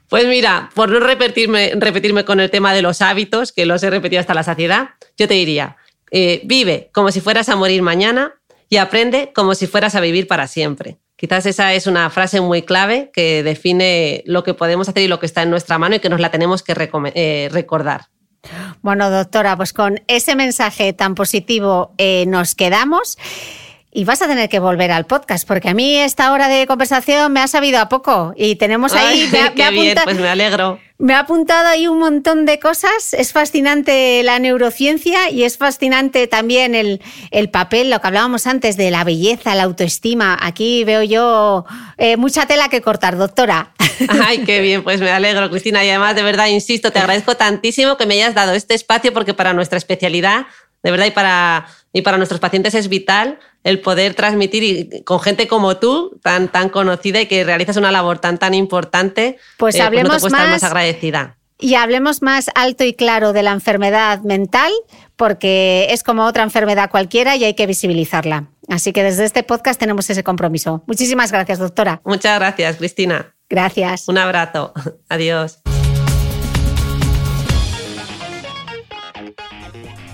Pues mira, por no repetirme, repetirme con el tema de los hábitos, que los he repetido hasta la saciedad, yo te diría, eh, vive como si fueras a morir mañana y aprende como si fueras a vivir para siempre. Quizás esa es una frase muy clave que define lo que podemos hacer y lo que está en nuestra mano y que nos la tenemos que eh, recordar. Bueno, doctora, pues con ese mensaje tan positivo eh, nos quedamos. Y vas a tener que volver al podcast, porque a mí esta hora de conversación me ha sabido a poco. Y tenemos ahí. qué bien, pues me alegro. Me ha apuntado ahí un montón de cosas. Es fascinante la neurociencia y es fascinante también el, el papel, lo que hablábamos antes de la belleza, la autoestima. Aquí veo yo eh, mucha tela que cortar, doctora. Ay, qué bien, pues me alegro, Cristina. Y además, de verdad, insisto, te agradezco tantísimo que me hayas dado este espacio, porque para nuestra especialidad, de verdad, y para, y para nuestros pacientes es vital el poder transmitir y, con gente como tú, tan, tan conocida y que realizas una labor tan, tan importante, pues, hablemos eh, pues no te puedo estar más, más agradecida. Y hablemos más alto y claro de la enfermedad mental, porque es como otra enfermedad cualquiera y hay que visibilizarla. Así que desde este podcast tenemos ese compromiso. Muchísimas gracias, doctora. Muchas gracias, Cristina. Gracias. Un abrazo. Adiós.